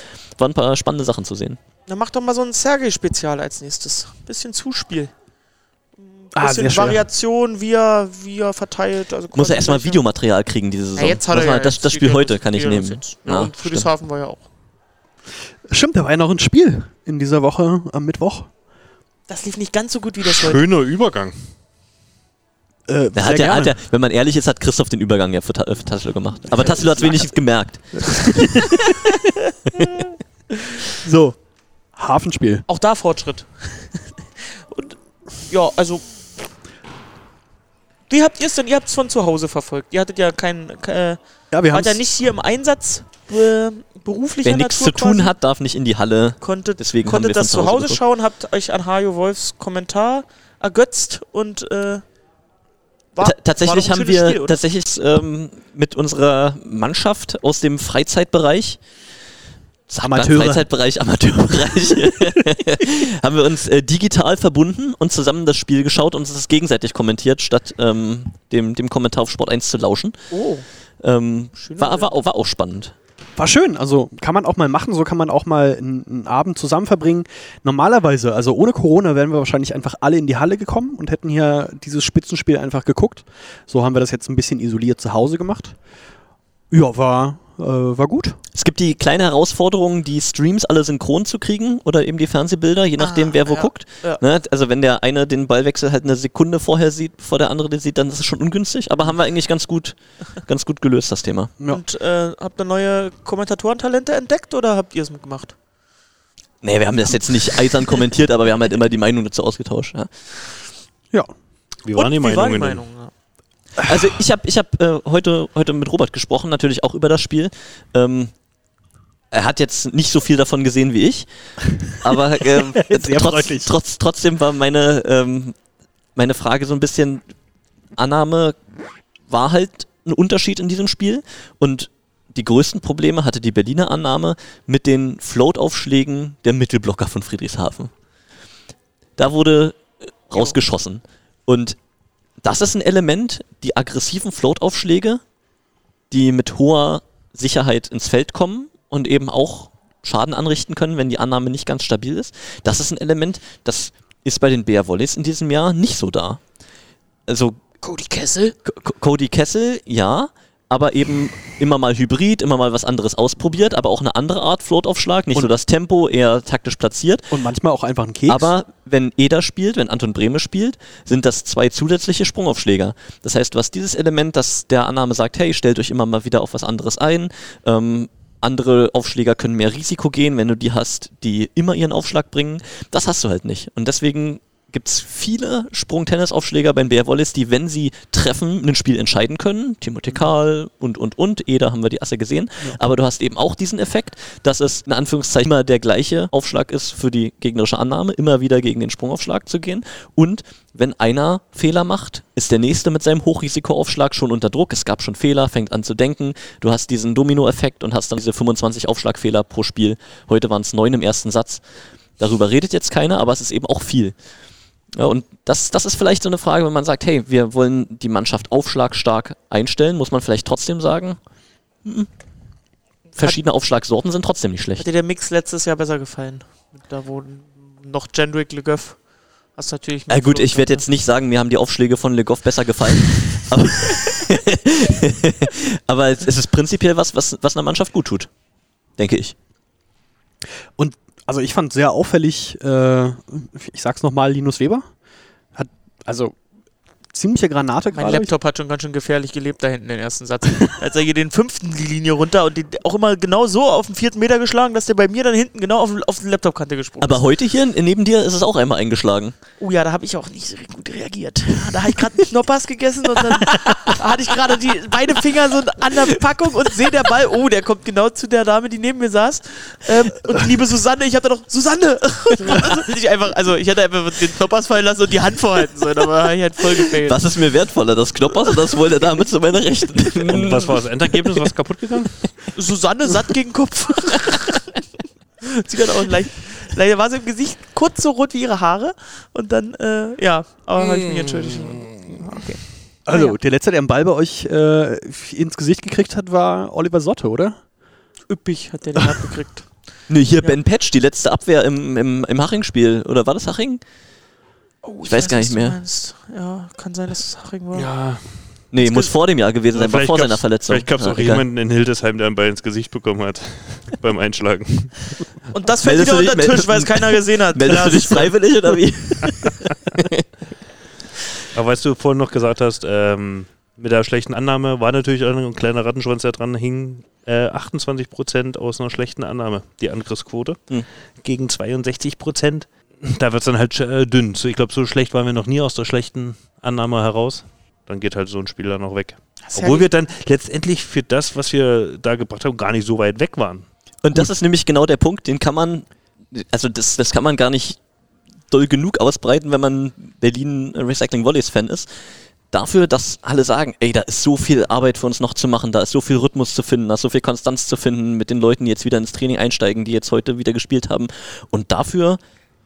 Waren ein paar spannende Sachen zu sehen. Dann mach doch mal so ein Sergei-Spezial als nächstes. Bisschen Zuspiel. Ah, Bisschen sehr schön. Variation, wie er, wie er verteilt. Also Muss er erstmal gleiche- Videomaterial kriegen diese Saison. Ja, jetzt hat er das, ja das, jetzt das Spiel heute kann ich nehmen. Ja, Ja, und. Friedrichshafen war ja auch. Stimmt, da war ja noch ein Spiel in dieser Woche am Mittwoch. Das lief nicht ganz so gut wie das heute. Schöner Übergang. Äh, hat der, hat der, wenn man ehrlich ist, hat Christoph den Übergang ja für, Ta- für Tassilo gemacht. Aber Tassilo hat es wenigstens gemerkt. So, Hafenspiel. Auch da Fortschritt. und ja, also. Wie habt ihr es denn? Ihr habt es von zu Hause verfolgt. Ihr hattet ja keinen. Äh, Ja, wir haben wart ja nicht hier im Einsatz äh, beruflicher Wer nichts Natur zu tun quasi. hat, darf nicht in die Halle. Konntet, Deswegen konntet das zu Hause Hause schauen, habt euch an Hajo Wolfs Kommentar ergötzt und äh, war, Ta tatsächlich war haben wir Spiel, tatsächlich ähm, mit unserer Mannschaft aus dem Freizeitbereich Amateure. Freizeitbereich, Amateurbereich, haben wir uns äh, digital verbunden und zusammen das Spiel geschaut und uns das gegenseitig kommentiert, statt ähm, dem, dem Kommentar auf Sport 1 zu lauschen. Oh, Ähm, war, war, auch- war auch spannend. War schön, also kann man auch mal machen, so kann man auch mal einen, einen Abend zusammen verbringen. Normalerweise, also ohne Corona, wären wir wahrscheinlich einfach alle in die Halle gekommen und hätten hier dieses Spitzenspiel einfach geguckt. So haben wir das jetzt ein bisschen isoliert zu Hause gemacht. Ja, war, äh, war gut. Es gibt die kleine Herausforderung, die Streams alle synchron zu kriegen oder eben die Fernsehbilder, je nachdem, Ah, wer wo ja, guckt. ja. Ne? Also wenn der eine den Ballwechsel halt eine Sekunde vorher sieht, bevor der andere den sieht, dann ist es schon ungünstig. Aber haben wir eigentlich ganz gut, ganz gut gelöst, das Thema. Ja. Und äh, habt ihr neue Kommentatorentalente entdeckt oder habt ihr es mitgemacht? Nee, wir haben das jetzt nicht eisern kommentiert, aber wir haben halt immer die Meinung dazu ausgetauscht. Ja. ja. Wie waren die Und wie war die Meinungen? denn? Meinung? Ja. Also ich habe ich hab, äh, heute, heute mit Robert gesprochen, natürlich auch über das Spiel. Ähm, er hat jetzt nicht so viel davon gesehen wie ich, aber ähm, trotz, trotz, trotzdem war meine, ähm, meine Frage so ein bisschen, Annahme war halt ein Unterschied in diesem Spiel und die größten Probleme hatte die Berliner Annahme mit den Float-Aufschlägen der Mittelblocker von Friedrichshafen. Da wurde äh, rausgeschossen. Und das ist ein Element, die aggressiven Float-Aufschläge, die mit hoher Sicherheit ins Feld kommen und eben auch Schaden anrichten können, wenn die Annahme nicht ganz stabil ist. Das ist ein Element, das ist bei den Bear Volleys in diesem Jahr nicht so da. Also Cody Kessel? C C- Cody Kessel, ja, aber eben immer mal Hybrid, immer mal was anderes ausprobiert, aber auch eine andere Art Float-Aufschlag, nicht Und- so das Tempo, eher taktisch platziert. Und manchmal auch einfach ein Keks. Aber wenn Eder spielt, wenn Anton Brehme spielt, sind das zwei zusätzliche Sprungaufschläger. Das heißt, du hast dieses Element, dass der Annahme sagt, hey, stellt euch immer mal wieder auf was anderes ein. Ähm, andere Aufschläger können mehr Risiko gehen, wenn du die hast, die immer ihren Aufschlag bringen. Das hast du halt nicht. Und deswegen gibt es viele Sprung-Tennis-Aufschläger beim BR Wallis, die, wenn sie treffen, ein Spiel entscheiden können. Timothy Karl und, und, und. Eder haben wir die Asse gesehen. Aber du hast eben auch diesen Effekt, dass es in Anführungszeichen immer der gleiche Aufschlag ist für die gegnerische Annahme, immer wieder gegen den Sprungaufschlag zu gehen. Und wenn einer Fehler macht, ist der nächste mit seinem Hochrisikoaufschlag schon unter Druck. Es gab schon Fehler, fängt an zu denken. Du hast diesen Domino-Effekt und hast dann diese 25 Aufschlagfehler pro Spiel. Heute waren es neun im ersten Satz. Darüber redet jetzt keiner, aber es ist eben auch viel. Ja, und das, das ist vielleicht so eine Frage, wenn man sagt, hey, wir wollen die Mannschaft aufschlagstark einstellen, muss man vielleicht trotzdem sagen, hm, verschiedene Aufschlagsorten sind trotzdem nicht Hat schlecht. dir der Mix letztes Jahr besser gefallen? Da wo noch Jendrick Le Goff hast natürlich Ja, gut, ich werde jetzt nicht sagen, mir haben die Aufschläge von Le Goff besser gefallen. aber aber es es ist prinzipiell was, was, was einer Mannschaft gut tut. Denke ich. Und Also ich fand sehr auffällig, äh, ich sag's nochmal, Linus Weber. Hat, also ziemliche Granate Mein gerade. Laptop hat schon ganz schön gefährlich gelebt da hinten den ersten Satz. Als er hier den fünften die Linie runter und den auch immer genau so auf den vierten Meter geschlagen, dass der bei mir dann hinten genau auf, auf die Laptopkante gesprungen Aber ist. heute hier neben dir ist es auch einmal eingeschlagen. Oh ja, da habe ich auch nicht so gut reagiert. Da habe ich gerade einen Knoppers gegessen und dann hatte ich gerade die beide Finger so an der Packung und sehe der Ball, oh, der kommt genau zu der Dame, die neben mir saß. Ähm, und die liebe Susanne, ich habe da noch, Susanne! also, ich einfach, also ich hätte einfach den Knoppers fallen lassen und die Hand vorhalten sollen, aber habe ich halt voll gefailt. Was ist mir wertvoller, das Knoppers oder das wohl der Dame zu meiner Rechten? Und was war das Endergebnis? Was kaputt gegangen? Susanne satt gegen Kopf. sie hat auch leicht, leider war sie im Gesicht kurz so rot wie ihre Haare und dann, äh, ja, aber habe ich mich entschuldigt. Okay. Also, Ja, der letzte, der den Ball bei euch äh, ins Gesicht gekriegt hat, war Oliver Sotte, oder? Üppig hat der den abgekriegt. Nee, hier Ja. Ben Patch, die letzte Abwehr im, im, im Haching-Spiel. Oder war das Haching? Oh, Ich weiß gar was nicht mehr. Ja, kann sein, dass es Haching war. Ja. Nee, Das muss vor dem Jahr gewesen sein, war vor seiner Verletzung. Vielleicht gab es Ja, auch egal. jemanden in Hildesheim, der einen Ball ins Gesicht bekommen hat beim Einschlagen. Und das fällt Meldest wieder dich- unter den Tisch, weil es keiner gesehen hat. Meldest Ja, du dich freiwillig oder wie? Aber weißt du vorhin noch gesagt hast, ähm, mit der schlechten Annahme war natürlich auch ein kleiner Rattenschwanz, der dran hing. Äh, 28% aus einer schlechten Annahme, die Angriffsquote, Hm. gegen 62%. Da wird es dann halt äh, dünn. So, ich glaube, so schlecht waren wir noch nie aus der schlechten Annahme heraus. Dann geht halt so ein Spieler noch weg. Das ist ja Obwohl die- wir dann letztendlich für das, was wir da gebracht haben, gar nicht so weit weg waren. Und das ist nämlich genau der Punkt, den kann man, also das, das kann man gar nicht doll genug ausbreiten, wenn man Berlin Recycling Volleys Fan ist. Dafür, dass alle sagen, ey, da ist so viel Arbeit für uns noch zu machen, da ist so viel Rhythmus zu finden, da ist so viel Konstanz zu finden mit den Leuten, die jetzt wieder ins Training einsteigen, die jetzt heute wieder gespielt haben. Und dafür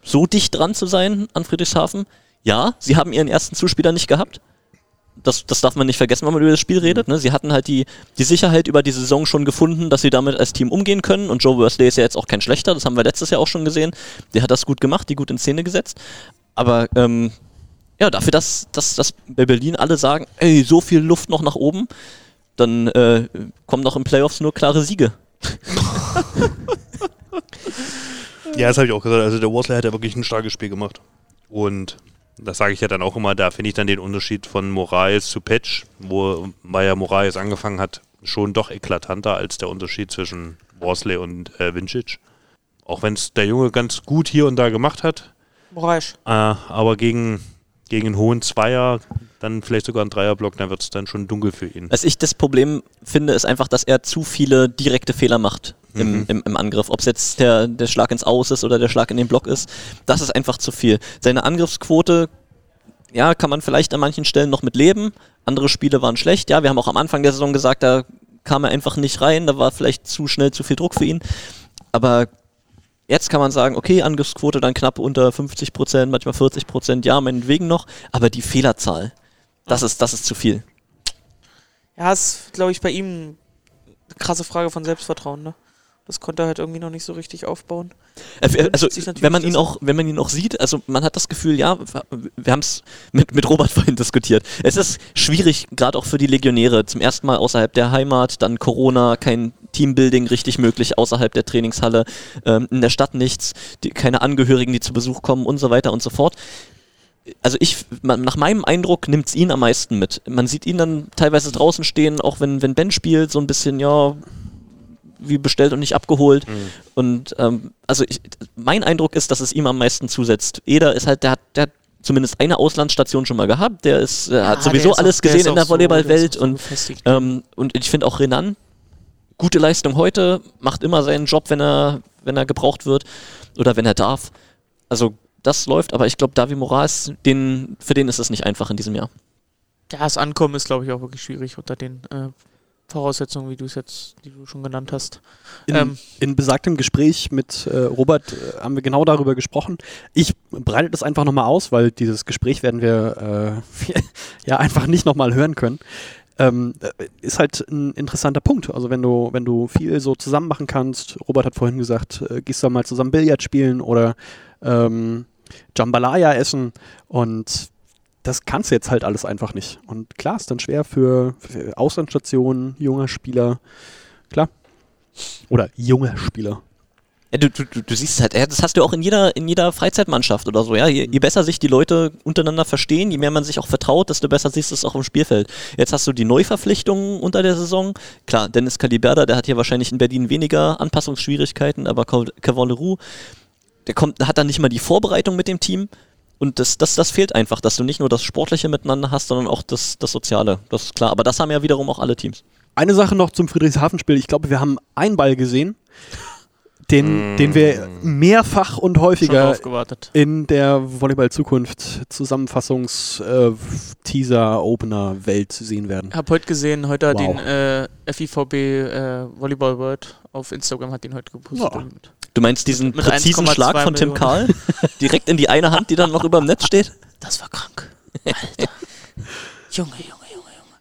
so dicht dran zu sein an Friedrichshafen, ja, sie haben ihren ersten Zuspieler nicht gehabt. Das, das darf man nicht vergessen, wenn man über das Spiel redet. Ne? Sie hatten halt die, die Sicherheit über die Saison schon gefunden, dass sie damit als Team umgehen können. Und Joe Worsley ist ja jetzt auch kein schlechter, das haben wir letztes Jahr auch schon gesehen. Der hat das gut gemacht, die gut in Szene gesetzt. Aber ähm, ja, dafür, dass, dass, dass bei Berlin alle sagen, ey, so viel Luft noch nach oben, dann äh, kommen noch im Playoffs nur klare Siege. Ja, das habe ich auch gesagt. Also der Worsley hat ja wirklich ein starkes Spiel gemacht. Und das sage ich ja dann auch immer, da finde ich dann den Unterschied von Moraes zu Patch, wo weil ja Moraes angefangen hat, schon doch eklatanter als der Unterschied zwischen Worsley und äh, Vincic. Auch wenn es der Junge ganz gut hier und da gemacht hat, Moraes. äh, aber gegen, gegen einen hohen Zweier, dann vielleicht sogar einen Dreierblock, dann wird es dann schon dunkel für ihn. Was ich das Problem finde, ist einfach, dass er zu viele direkte Fehler macht im, Mhm. im, im Angriff. Ob es jetzt der, der Schlag ins Aus ist oder der Schlag in den Block ist, das ist einfach zu viel. Seine Angriffsquote, ja, kann man vielleicht an manchen Stellen noch mit leben. Andere Spiele waren schlecht. Ja, wir haben auch am Anfang der Saison gesagt, da kam er einfach nicht rein. Da war vielleicht zu schnell zu viel Druck für ihn. Aber jetzt kann man sagen, okay, Angriffsquote dann knapp unter 50 Prozent, manchmal 40 Prozent, ja, meinetwegen noch. Aber die Fehlerzahl, das ist, das ist zu viel. Ja, ist, glaube ich, bei ihm eine krasse Frage von Selbstvertrauen, ne? Das konnte er halt irgendwie noch nicht so richtig aufbauen. Äh, Also, wenn man ihn auch, wenn man ihn auch sieht, also man hat das Gefühl, ja, wir haben es mit, mit Robert vorhin diskutiert. Es ist schwierig, gerade auch für die Legionäre. Zum ersten Mal außerhalb der Heimat, dann Corona, kein Teambuilding richtig möglich außerhalb der Trainingshalle, ähm, in der Stadt nichts, die, keine Angehörigen, die zu Besuch kommen und so weiter und so fort. Also ich, man, nach meinem Eindruck nimmt es ihn am meisten mit. Man sieht ihn dann teilweise draußen stehen, auch wenn, wenn Ben spielt, so ein bisschen, ja, wie bestellt und nicht abgeholt. Und ähm, also ich, mein Eindruck ist, dass es ihm am meisten zusetzt. Eder ist halt, der hat, der hat zumindest eine Auslandsstation schon mal gehabt. Der ist, äh, hat Ah, sowieso der ist alles auch- der gesehen ist in der so- Volleyballwelt der so und gefestigt. ähm, und ich finde auch Renan gute Leistung heute, macht immer seinen Job, wenn er wenn er gebraucht wird oder wenn er darf. Also das läuft, aber ich glaube, Davi Moraes, den, für den ist es nicht einfach in diesem Jahr. Ja, das Ankommen ist, glaube ich, auch wirklich schwierig unter den äh, Voraussetzungen, wie du es jetzt, die du schon genannt hast. In, Ähm. in besagtem Gespräch mit äh, Robert äh, haben wir genau darüber gesprochen. Ich breite das einfach nochmal aus, weil dieses Gespräch werden wir äh, ja einfach nicht nochmal hören können. Ähm, äh, ist halt ein interessanter Punkt. Also wenn du, wenn du viel so zusammen machen kannst, Robert hat vorhin gesagt, äh, gehst du mal zusammen Billard spielen oder ähm, Jambalaya essen und das kannst du jetzt halt alles einfach nicht. Und klar, ist dann schwer für, für Auslandsstationen, junger Spieler, klar. Oder junge Spieler. Ja, du, du, du- siehst halt, das hast du auch in jeder, in jeder Freizeitmannschaft oder so, ja. Je, je besser sich die Leute untereinander verstehen, je mehr man sich auch vertraut, desto besser siehst du es auch im Spielfeld. Jetzt hast du die Neuverpflichtungen unter der Saison. Klar, Dennis Caliberda, der hat hier wahrscheinlich in Berlin weniger Anpassungsschwierigkeiten, aber Cavalleroux, der kommt, hat dann nicht mal die Vorbereitung mit dem Team. Und das, das, das fehlt einfach, dass du nicht nur das Sportliche miteinander hast, sondern auch das, das Soziale. Das ist klar. Aber das haben ja wiederum auch alle Teams. Eine Sache noch zum Friedrichshafen-Spiel. Ich glaube, wir haben einen Ball gesehen, den, den wir mehrfach und häufiger in der Volleyball-Zukunft-Zusammenfassungs-Teaser-Opener-Welt sehen werden. Ich habe heute gesehen, heute hat Wow. den äh, FIVB äh, Volleyball World auf Instagram hat den heute gepostet. Ja. Du meinst diesen Mit präzisen 1,2 Schlag von Tim Millionen. Karl? Direkt in die eine Hand, die dann noch über dem Netz steht? Das war krank. Alter. Junge, Junge, Junge, Junge.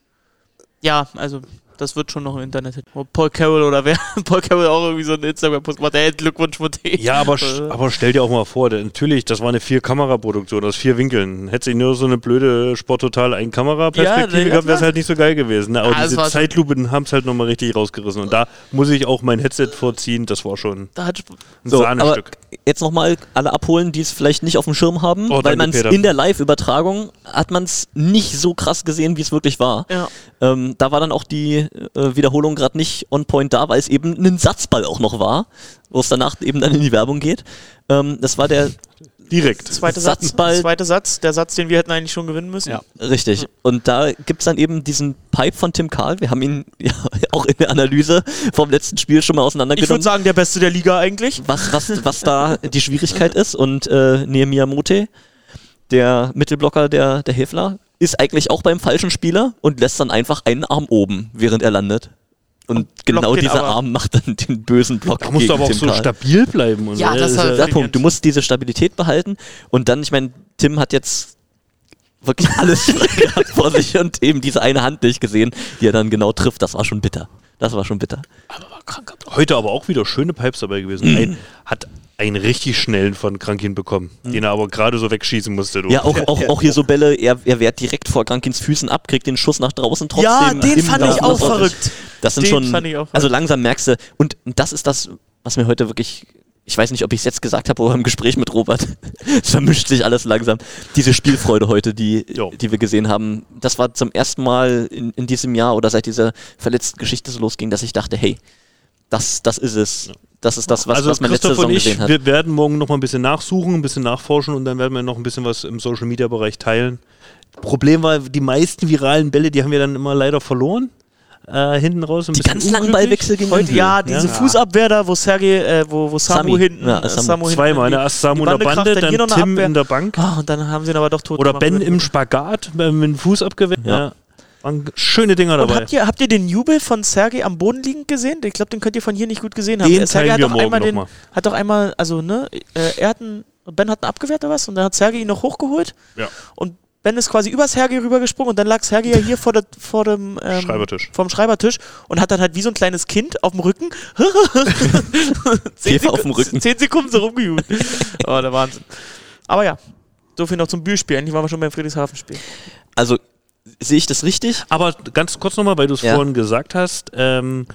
Ja, also das wird schon noch im Internet. Paul Carroll oder wer? Paul Carroll auch irgendwie so einen Instagram-Post gemacht. Hey, Glückwunsch, Mutti. Ja, aber, Äh. aber stell dir auch mal vor, natürlich, das war eine Vier-Kamera-Produktion aus vier Winkeln. Hätte sie nur so eine blöde Sporttotal ein Kamera-Perspektive Ja, gehabt, wäre es ja. halt nicht so geil gewesen. Ne? Aber Ah, das diese Zeitlupen haben es halt nochmal richtig rausgerissen. Und da muss ich auch mein Headset vorziehen, das war schon Da hat ein So, aber Sahnestück. jetzt nochmal alle abholen, die es vielleicht nicht auf dem Schirm haben, Oh, weil man es in der Live-Übertragung hat man es nicht so krass gesehen, wie es wirklich war. ja. Ähm, da war dann auch die äh, Wiederholung gerade nicht on point da, weil es eben ein Satzball auch noch war, wo es danach eben dann in die Werbung geht. Ähm, das war der Direkt. Zweite Satz, Satzball- zweite Satz, der Satz, den wir hätten eigentlich schon gewinnen müssen. Ja. Richtig. Und da gibt es dann eben diesen Pipe von Tim Karl. Wir haben ihn ja auch in der Analyse vom letzten Spiel schon mal Ich auseinandergenommen. würde sagen, der Beste der Liga eigentlich. was, was, was da die Schwierigkeit ist. Und äh, Nehemiah Mote, der Mittelblocker der, der Hefler, ist eigentlich auch beim falschen Spieler und lässt dann einfach einen Arm oben, während er landet. Und, genau dieser aber. Arm macht dann den bösen Block. Da musst du gegen aber auch Tim so Karl. stabil bleiben. Und Ja, so. das ist Der Punkt, du musst diese Stabilität behalten und dann, ich meine, Tim hat jetzt wirklich alles gehabt vor sich und eben diese eine Hand nicht gesehen, die er dann genau trifft. Das war schon bitter. Das war schon bitter. Heute aber auch wieder schöne Pipes dabei gewesen. Mhm. Ein, hat einen richtig schnellen von Krankin bekommen, den er aber gerade so wegschießen musste. Du. Mhm. Ja, auch, auch, auch hier so Bälle, er, er wehrt direkt vor Krankins Füßen ab, kriegt den Schuss nach draußen trotzdem. Ja, den fand ich auch verrückt. Das sind Den schon, fand ich auch also langsam merkst du, und das ist das, was mir heute wirklich, ich weiß nicht, ob ich es jetzt gesagt habe oder im Gespräch mit Robert, es vermischt sich alles langsam. Diese Spielfreude heute, die, Jo. die wir gesehen haben, das war zum ersten Mal in, in diesem Jahr oder seit dieser verletzten Geschichte so losging, dass ich dachte, hey, das, das ist es. Das ist das, was, also was man letzte Christoph Saison und ich, gesehen hat. wir werden morgen noch mal ein bisschen nachsuchen, ein bisschen nachforschen und dann werden wir noch ein bisschen was im Social Media Bereich teilen. Problem war, die meisten viralen Bälle, die haben wir dann immer leider verloren. Äh, hinten raus. Ein Die bisschen ganz langen. Ballwechsel gegen Heute, ja, diese Fußabwehr da, wo Sergei, äh, wo, wo Samu Sami. hinten, Ja, äh, Samu. Samu hinten Zweimal, in die- ne? Erst Samu in der Bande dann Tim Abwehr. in der Bank. Ah, und dann haben sie ihn aber doch tot Oder. Ben im Spagat äh, mit dem Fuß abgewehrt. Ja. Waren schöne Dinger Und dabei. habt ihr, habt ihr den Jubel von Sergei am Boden liegend gesehen? Ich glaube, den könnt ihr von hier nicht gut gesehen haben. Den Sergei hat wir doch einmal den, mal. hat doch einmal, also ne, äh, er hat einen, Ben hat einen abgewehrt oder was? Und dann hat Sergei ihn noch hochgeholt. Ja. Und Ben ist quasi über Sergei rübergesprungen und dann lag Sergei ja hier vor, der, vor dem ähm, Schreibertisch. Vom Schreibertisch und hat dann halt wie so ein kleines Kind auf dem Rücken. Zehn auf dem Rücken. Zehn Sekunden so rumgejubelt. oh, der Wahnsinn. Aber ja, so viel noch zum Bühlspiel. Endlich waren wir schon beim Friedrichshafen-Spiel. Also, sehe ich das richtig? Aber ganz kurz nochmal, weil du es Ja. vorhin gesagt hast, ähm,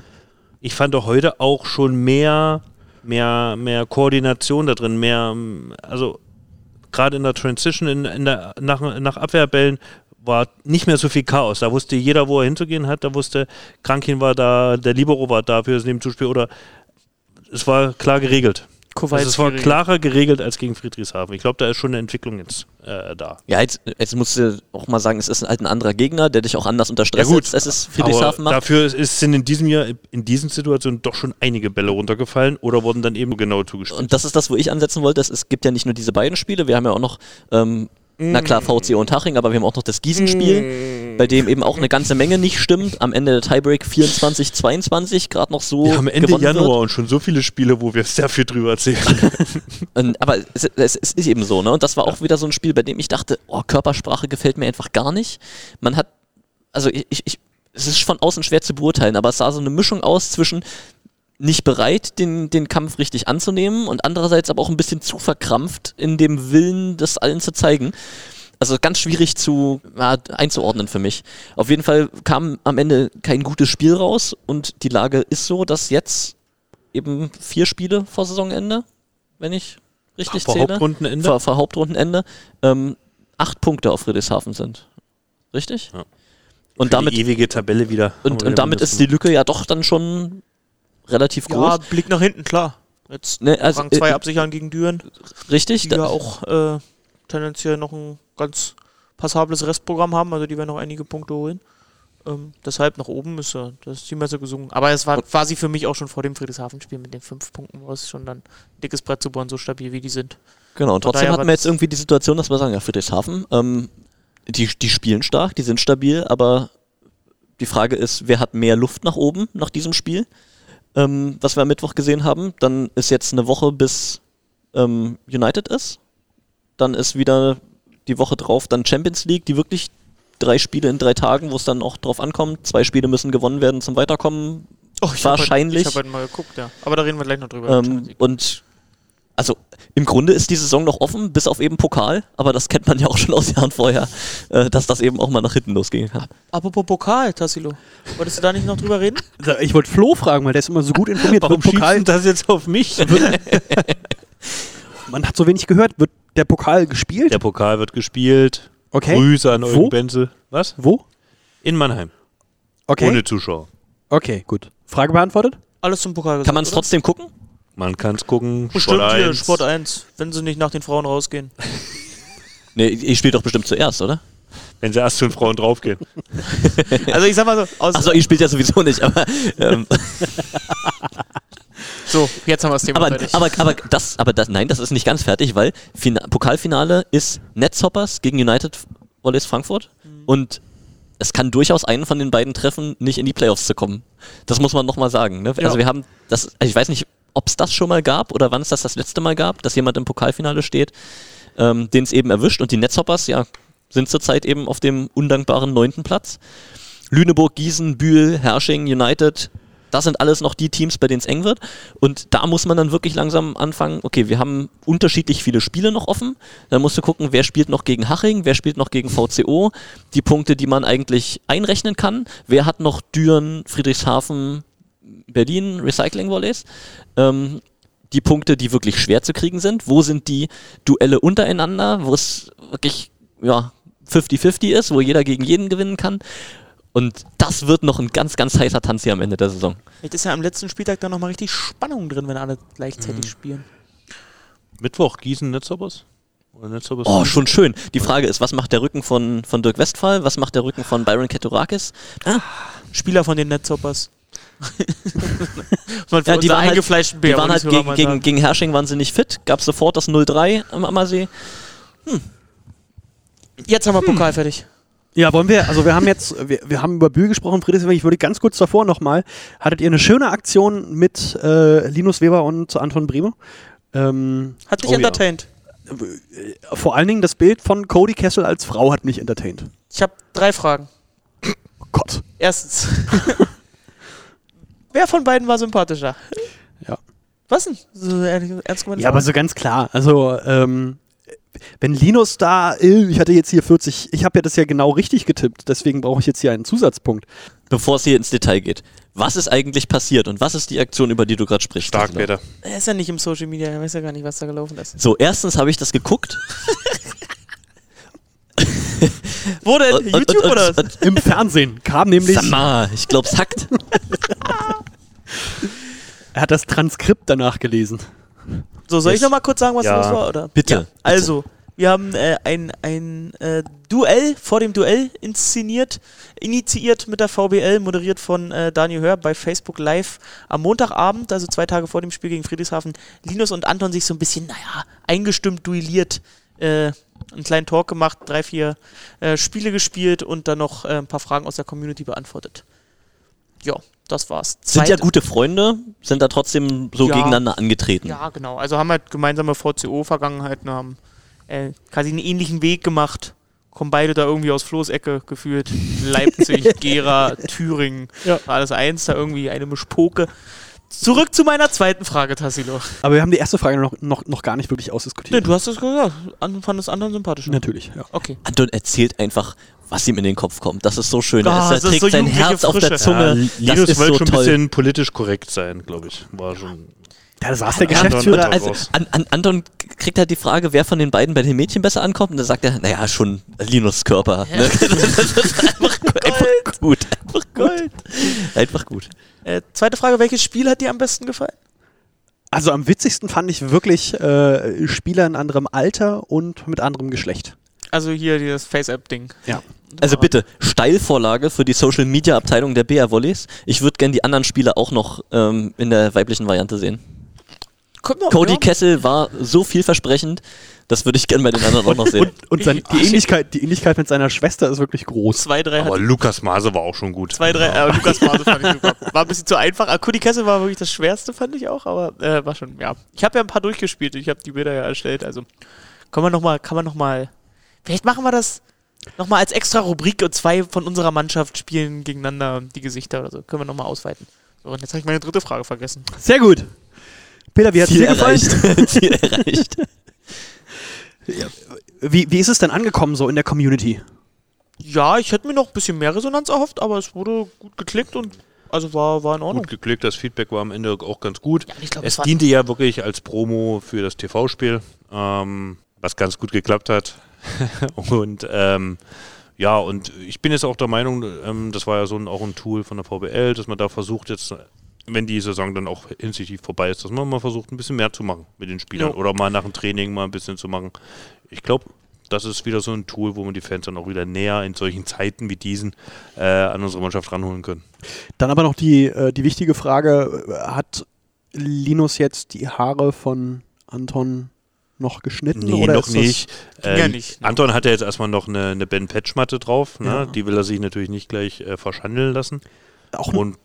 ich fand doch heute auch schon mehr, mehr, mehr Koordination da drin, mehr, also gerade in der Transition, in, in der, nach, nach Abwehrbällen war nicht mehr so viel Chaos. Da wusste jeder, wo er hinzugehen hat. Da wusste, Krankin war da, der Libero war da für das Nebenzuspiel oder es war klar geregelt. Kowalski es war geregelt. klarer geregelt als gegen Friedrichshafen. Ich glaube, da ist schon eine Entwicklung jetzt äh, da. Ja, jetzt, jetzt musst du auch mal sagen, es ist halt ein anderer Gegner, der dich auch anders unter Stress Ja, gut. setzt, als es Friedrichshafen macht. dafür ist, sind in diesem Jahr, in diesen Situationen doch schon einige Bälle runtergefallen oder wurden dann eben genau zugespielt. Und das ist das, wo ich ansetzen wollte. Es, es gibt ja nicht nur diese beiden Spiele, wir haben ja auch noch, ähm, na klar, VC und Haching, aber wir haben auch noch das Gießen-Spiel, bei dem eben auch eine ganze Menge nicht stimmt. Am Ende der Tiebreak 24-22, gerade noch so Wir haben Ende Januar wird. und schon so viele Spiele, wo wir sehr viel drüber erzählen. Und, aber es, es, es ist eben so, ne? Und das war auch wieder so ein Spiel, bei dem ich dachte, oh, Körpersprache gefällt mir einfach gar nicht. Man hat, also ich, ich, ich es ist von außen schwer zu beurteilen, aber es sah so eine Mischung aus zwischen nicht bereit, den, den Kampf richtig anzunehmen und andererseits aber auch ein bisschen zu verkrampft in dem Willen, das allen zu zeigen. Also ganz schwierig zu ja, einzuordnen für mich. Auf jeden Fall kam am Ende kein gutes Spiel raus und die Lage ist so, dass jetzt eben vier Spiele vor Saisonende, wenn ich richtig Vor zähle. Hauptrundenende. Vor, vor Hauptrundenende. Ähm, acht Punkte auf Friedrichshafen sind. Richtig? Ja. Und Für damit, die ewige Tabelle wieder. und, und damit ist die Lücke ja doch dann schon relativ groß. Ja, Blick nach hinten, klar. Jetzt Ne, also, Rang 2 äh, absichern gegen Düren, Richtig? die ja auch äh, tendenziell noch ein ganz passables Restprogramm haben, also die werden noch einige Punkte holen. Ähm, deshalb nach oben ist ja das Team besser gesungen. Aber es war quasi für mich auch schon vor dem Friedrichshafen-Spiel mit den fünf Punkten war es schon dann ein dickes Brett zu bohren, so stabil wie die sind. Genau, und trotzdem hatten wir jetzt irgendwie die Situation, dass wir sagen, ja, Friedrichshafen, ähm, die, die spielen stark, die sind stabil, aber die Frage ist, wer hat mehr Luft nach oben nach diesem Spiel, ähm, was wir am Mittwoch gesehen haben. Dann ist jetzt eine Woche bis ähm, United ist. Dann ist wieder die Woche drauf dann Champions League, die wirklich drei Spiele in drei Tagen, wo es dann auch drauf ankommt. Zwei Spiele müssen gewonnen werden zum Weiterkommen. Oh, ich Wahrscheinlich. Hab heute, ich habe heute mal geguckt, ja. Aber da reden wir gleich noch drüber. Ähm, und also im Grunde ist die Saison noch offen, bis auf eben Pokal, aber das kennt man ja auch schon aus Jahren vorher, äh, dass das eben auch mal nach hinten losgehen kann. Apropos Pokal, Tassilo. Wolltest du da nicht noch drüber reden? Ich wollte Flo fragen, weil der ist immer so gut informiert. Warum Wird Pokal, das jetzt auf mich? man hat so wenig gehört. Wird der Pokal gespielt? Der Pokal wird gespielt. okay. Grüße an? Eugen Benzel. Was? Wo? In Mannheim. Okay. Ohne Zuschauer. Okay, gut. Frage beantwortet? Alles zum Pokal Kann man es trotzdem gucken? Man kann es gucken. Bestimmt Sport hier, 1. Sport 1, wenn sie nicht nach den Frauen rausgehen. Nee, ihr spielt doch bestimmt zuerst, oder? Wenn sie erst zu den Frauen draufgehen. Also ich sag mal so, aus, Achso, ihr spielt ja sowieso nicht, aber, ähm, so, jetzt haben wir das Thema aber, fertig. aber, aber, das, aber das, nein, das ist nicht ganz fertig, weil Fina Pokalfinale ist Netzhoppers gegen United Volleys Frankfurt und es kann durchaus einen von den beiden treffen, nicht in die Playoffs zu kommen. Das muss man nochmal sagen. Ne? Ja. Also wir haben das, also ich weiß nicht, ob es das schon mal gab oder wann es das das letzte Mal gab, dass jemand im Pokalfinale steht, ähm, den es eben erwischt und die Netzhoppers, ja, sind zurzeit eben auf dem undankbaren neunten Platz. Lüneburg, Gießen, Bühl, Hersching, United, das sind alles noch die Teams, bei denen es eng wird. Und da muss man dann wirklich langsam anfangen, okay, wir haben unterschiedlich viele Spiele noch offen. Dann musst du gucken, wer spielt noch gegen Haching, wer spielt noch gegen VCO, die Punkte, die man eigentlich einrechnen kann. Wer hat noch Düren, Friedrichshafen, Berlin, Recycling Volleys. Ähm, die Punkte, die wirklich schwer zu kriegen sind. Wo sind die Duelle untereinander, wo es wirklich ja, 50-50 ist, wo jeder gegen jeden gewinnen kann. Und das wird noch ein ganz, ganz heißer Tanz hier am Ende der Saison. Vielleicht ist ja am letzten Spieltag dann nochmal richtig Spannung drin, wenn alle gleichzeitig Mhm. spielen. Mittwoch Gießen Netzhoppers? Oder Netzhoppers? Oh, schon schön. Die Frage ist, was macht der Rücken von, von Dirk Westphal? Was macht der Rücken von Byron Keturakis? Ah, Spieler von den Netzhoppers. Man ja, die waren halt, eingefleischten die waren halt Bär, ich gegen, mal gegen, sagen. gegen Hersching waren sie nicht fit. Gab sofort das 0-3 am Ammersee. Jetzt haben wir Pokal fertig. Ja, wollen wir, also wir haben jetzt, wir, wir haben über Bühl gesprochen, Friedrichshafen, ich würde ganz kurz davor nochmal, hattet ihr eine schöne Aktion mit äh, Linus Weber und Anton Brehme? Ähm, Hat dich Oh ja. entertained. vor allen Dingen das Bild von Cody Kessel als Frau hat mich entertained. Ich habe drei Fragen. Oh Gott. Erstens. Wer von beiden war sympathischer? Ja. Was denn? So ehrlich, ernst gemeinte Ja, aber so ganz klar. Also, ähm, wenn Linus da, äh, ich hatte jetzt hier 40, ich habe ja das ja genau richtig getippt, deswegen brauche ich jetzt hier einen Zusatzpunkt. Bevor es hier ins Detail geht. Was ist eigentlich passiert und was ist die Aktion, über die du gerade sprichst? Stark? Peter. Er ist ja nicht im Social Media, er weiß ja gar nicht, was da gelaufen ist. So, erstens habe ich das geguckt. Wo denn? YouTube und- oder? und- was? Im Fernsehen kam nämlich, Sag mal, ich glaube, es hackt. er hat das Transkript danach gelesen. So, soll ich Yes. noch mal kurz sagen, was Ja. los war? Oder? Bitte. Ja, also, wir haben äh, ein, ein äh, Duell vor dem Duell inszeniert, initiiert mit der VBL, moderiert von äh, Daniel Hör bei Facebook Live am Montagabend, also zwei Tage vor dem Spiel gegen Friedrichshafen. Linus und Anton sich so ein bisschen, naja, eingestimmt duelliert. Einen kleinen Talk gemacht, drei, vier äh, Spiele gespielt und dann noch äh, ein paar Fragen aus der Community beantwortet. Ja, das war's. Sind ja gute Freunde, sind da trotzdem so Ja. gegeneinander angetreten. Ja, genau. Also haben halt gemeinsame VCO-Vergangenheiten, haben äh, quasi einen ähnlichen Weg gemacht. Kommen beide da irgendwie aus Flo's Ecke gefühlt. Leipzig, Gera, Thüringen. Ja. War alles eins, da irgendwie eine Mischpoke. Zurück zu meiner zweiten Frage, Tassilo. Aber wir haben die erste Frage noch, noch, noch gar nicht wirklich Ne, ausdiskutiert. du hast das gesagt. An, fandest anderen sympathisch. Natürlich, ja. Okay. Anton erzählt einfach, was ihm in den Kopf kommt. Das ist so schön. Oh, er, er ist trägt so sein Herz auf der Frische. Zunge. Ja, das Linus ist wollte so schon ein toll. bisschen politisch korrekt sein, glaube ich. War schon. Da saß der Ja, Geschäftsführer. Anton- Also, an, an, Anton kriegt halt die Frage, wer von den beiden bei den Mädchen besser ankommt. Und dann sagt er, naja, schon Linus Körper. Ne? Das ist einfach, einfach gut. Einfach gut. Einfach gut. Äh, zweite Frage, welches Spiel hat dir am besten gefallen? Also am witzigsten fand ich wirklich äh, Spieler in anderem Alter und mit anderem Geschlecht. Also hier dieses Face-App-Ding. Ja. Also bitte, Steilvorlage für die Social Media Abteilung der BR Volleys. Ich würde gerne die anderen Spieler auch noch ähm, in der weiblichen Variante sehen. Noch, Cody ja. Kessel war so vielversprechend, das würde ich gerne bei den anderen auch noch sehen. Und, und sein, die. Ähnlichkeit, die Ähnlichkeit mit seiner Schwester ist wirklich groß. Zwei, drei Aber Lukas Maase war auch schon gut. Zwei, drei, äh, Lukas Mase fand ich super. War ein bisschen zu einfach. Ah, Cody Kessel war wirklich das Schwerste, fand ich auch, aber äh, war schon, ja. Ich habe ja ein paar durchgespielt, ich habe die Bilder ja erstellt, also kann man nochmal, kann man nochmal, vielleicht machen wir das nochmal als extra Rubrik und zwei von unserer Mannschaft spielen gegeneinander die Gesichter oder so. Können wir nochmal ausweiten. So, und jetzt habe ich meine dritte Frage vergessen. Sehr gut. Peter, wie hat es dir gefallen? erreicht. Ziel erreicht. Wie, wie ist es denn angekommen so in der Community? Ja, ich hätte mir noch ein bisschen mehr Resonanz erhofft, aber es wurde gut geklickt und also war, war in Ordnung. Gut geklickt, das Feedback war am Ende auch ganz gut. Ja, glaub, es diente ja wirklich als Promo für das TV-Spiel, ähm, was ganz gut geklappt hat. und ähm, ja, und ich bin jetzt auch der Meinung, ähm, das war ja so ein, auch ein Tool von der VBL, dass man da versucht jetzt, wenn die Saison dann auch hinsichtlich vorbei ist, dass man mal versucht, ein bisschen mehr zu machen mit den Spielern Jo. oder mal nach dem Training mal ein bisschen zu machen. Ich glaube, das ist wieder so ein Tool, wo man die Fans dann auch wieder näher in solchen Zeiten wie diesen äh, an unsere Mannschaft ranholen können. Dann aber noch die, äh, die wichtige Frage, äh, hat Linus jetzt die Haare von Anton noch geschnitten? Nee, oder noch nicht. Ähm, ja nicht, ne? Anton hat ja jetzt erstmal noch eine, eine Ben Patch-Matte drauf. Ne? Ja. Die will er sich natürlich nicht gleich äh, verschandeln lassen. Auch Und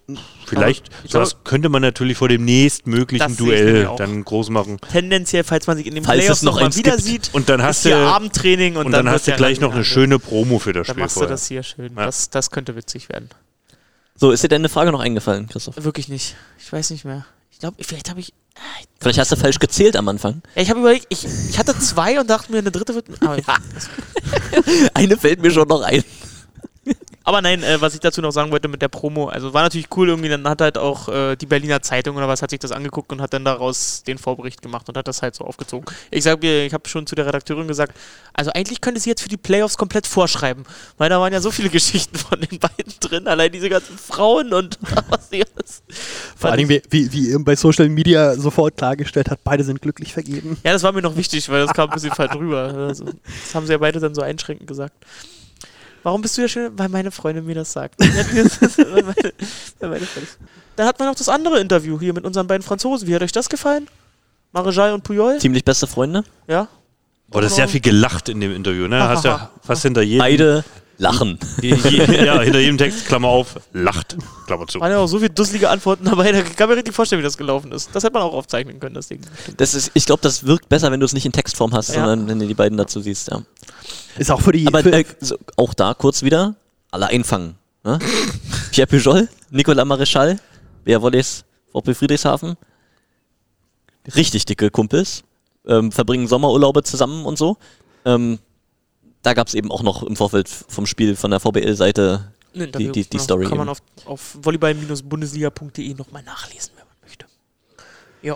vielleicht, ich das könnte man natürlich vor dem nächstmöglichen Duell dann groß machen. Tendenziell, falls man sich in Falls Playoffs noch mal wieder sieht, Und dann hast du Abendtraining und, und dann, wird hast du gleich noch eine schöne Promo für das Dann Spiel machst du vorher. das hier schön. Ja. Das, das könnte witzig werden. So, ist dir denn eine Frage noch eingefallen, Christoph? Wirklich nicht. Ich weiß nicht mehr. Ich glaube, vielleicht habe ich. Vielleicht hast du falsch gezählt am Anfang. Ja, ich habe überlegt, ich, ich hatte zwei und dachte mir, eine dritte wird. Aber, Eine fällt mir schon noch ein. Aber nein, äh, was ich dazu noch sagen wollte mit der Promo, also war natürlich cool irgendwie, dann hat halt auch äh, die Berliner Zeitung oder was hat sich das angeguckt und hat dann daraus den Vorbericht gemacht und hat das halt so aufgezogen. Ich sag mir, ich habe schon zu der Redakteurin gesagt, also eigentlich könnte sie jetzt für die Playoffs komplett vorschreiben, weil da waren ja so viele Geschichten von den beiden drin, allein diese ganzen Frauen und was die alles. Vor Dingen, wie, wie, wie ihr bei Social Media sofort klargestellt hat, beide sind glücklich vergeben. Ja, das war mir noch wichtig, weil das kam ein bisschen falsch rüber. Also, das haben sie ja beide dann so einschränkend gesagt. Warum bist du ja schön? Weil meine Freundin mir das sagt. Dann hat man noch das andere Interview hier mit unseren beiden Franzosen. Wie hat euch das gefallen? Marejal und Puyol? Ziemlich beste Freunde. Ja? Aber das ist sehr viel gelacht in dem Interview. Ne? Hast ja fast hinter jedem, Beide lachen. ja, hinter jedem Text, Klammer auf, lacht, Klammer zu. Waren ja auch so viele dusselige Antworten dabei, da kann man richtig vorstellen, wie das gelaufen ist. Das hätte man auch aufzeichnen können, das Ding. Das ist, ich glaube, das wirkt besser, wenn du es nicht in Textform hast, Ja. sondern wenn du die beiden dazu siehst. Ja. Ist auch für die. Aber für, äh, so, auch da kurz wieder, alle einfangen. Ne? Pierre Pujol, Nicolas Maréchal, Bea Wolles, VP Friedrichshafen. Richtig dicke Kumpels. Ähm, verbringen Sommerurlaube zusammen und so. Ähm, da gab es eben auch noch im Vorfeld vom Spiel von der VBL-Seite Interview, die- die genau. Story Kann man eben. auf, auf volleyball-bundesliga.de nochmal nachlesen, wenn man möchte. Ja.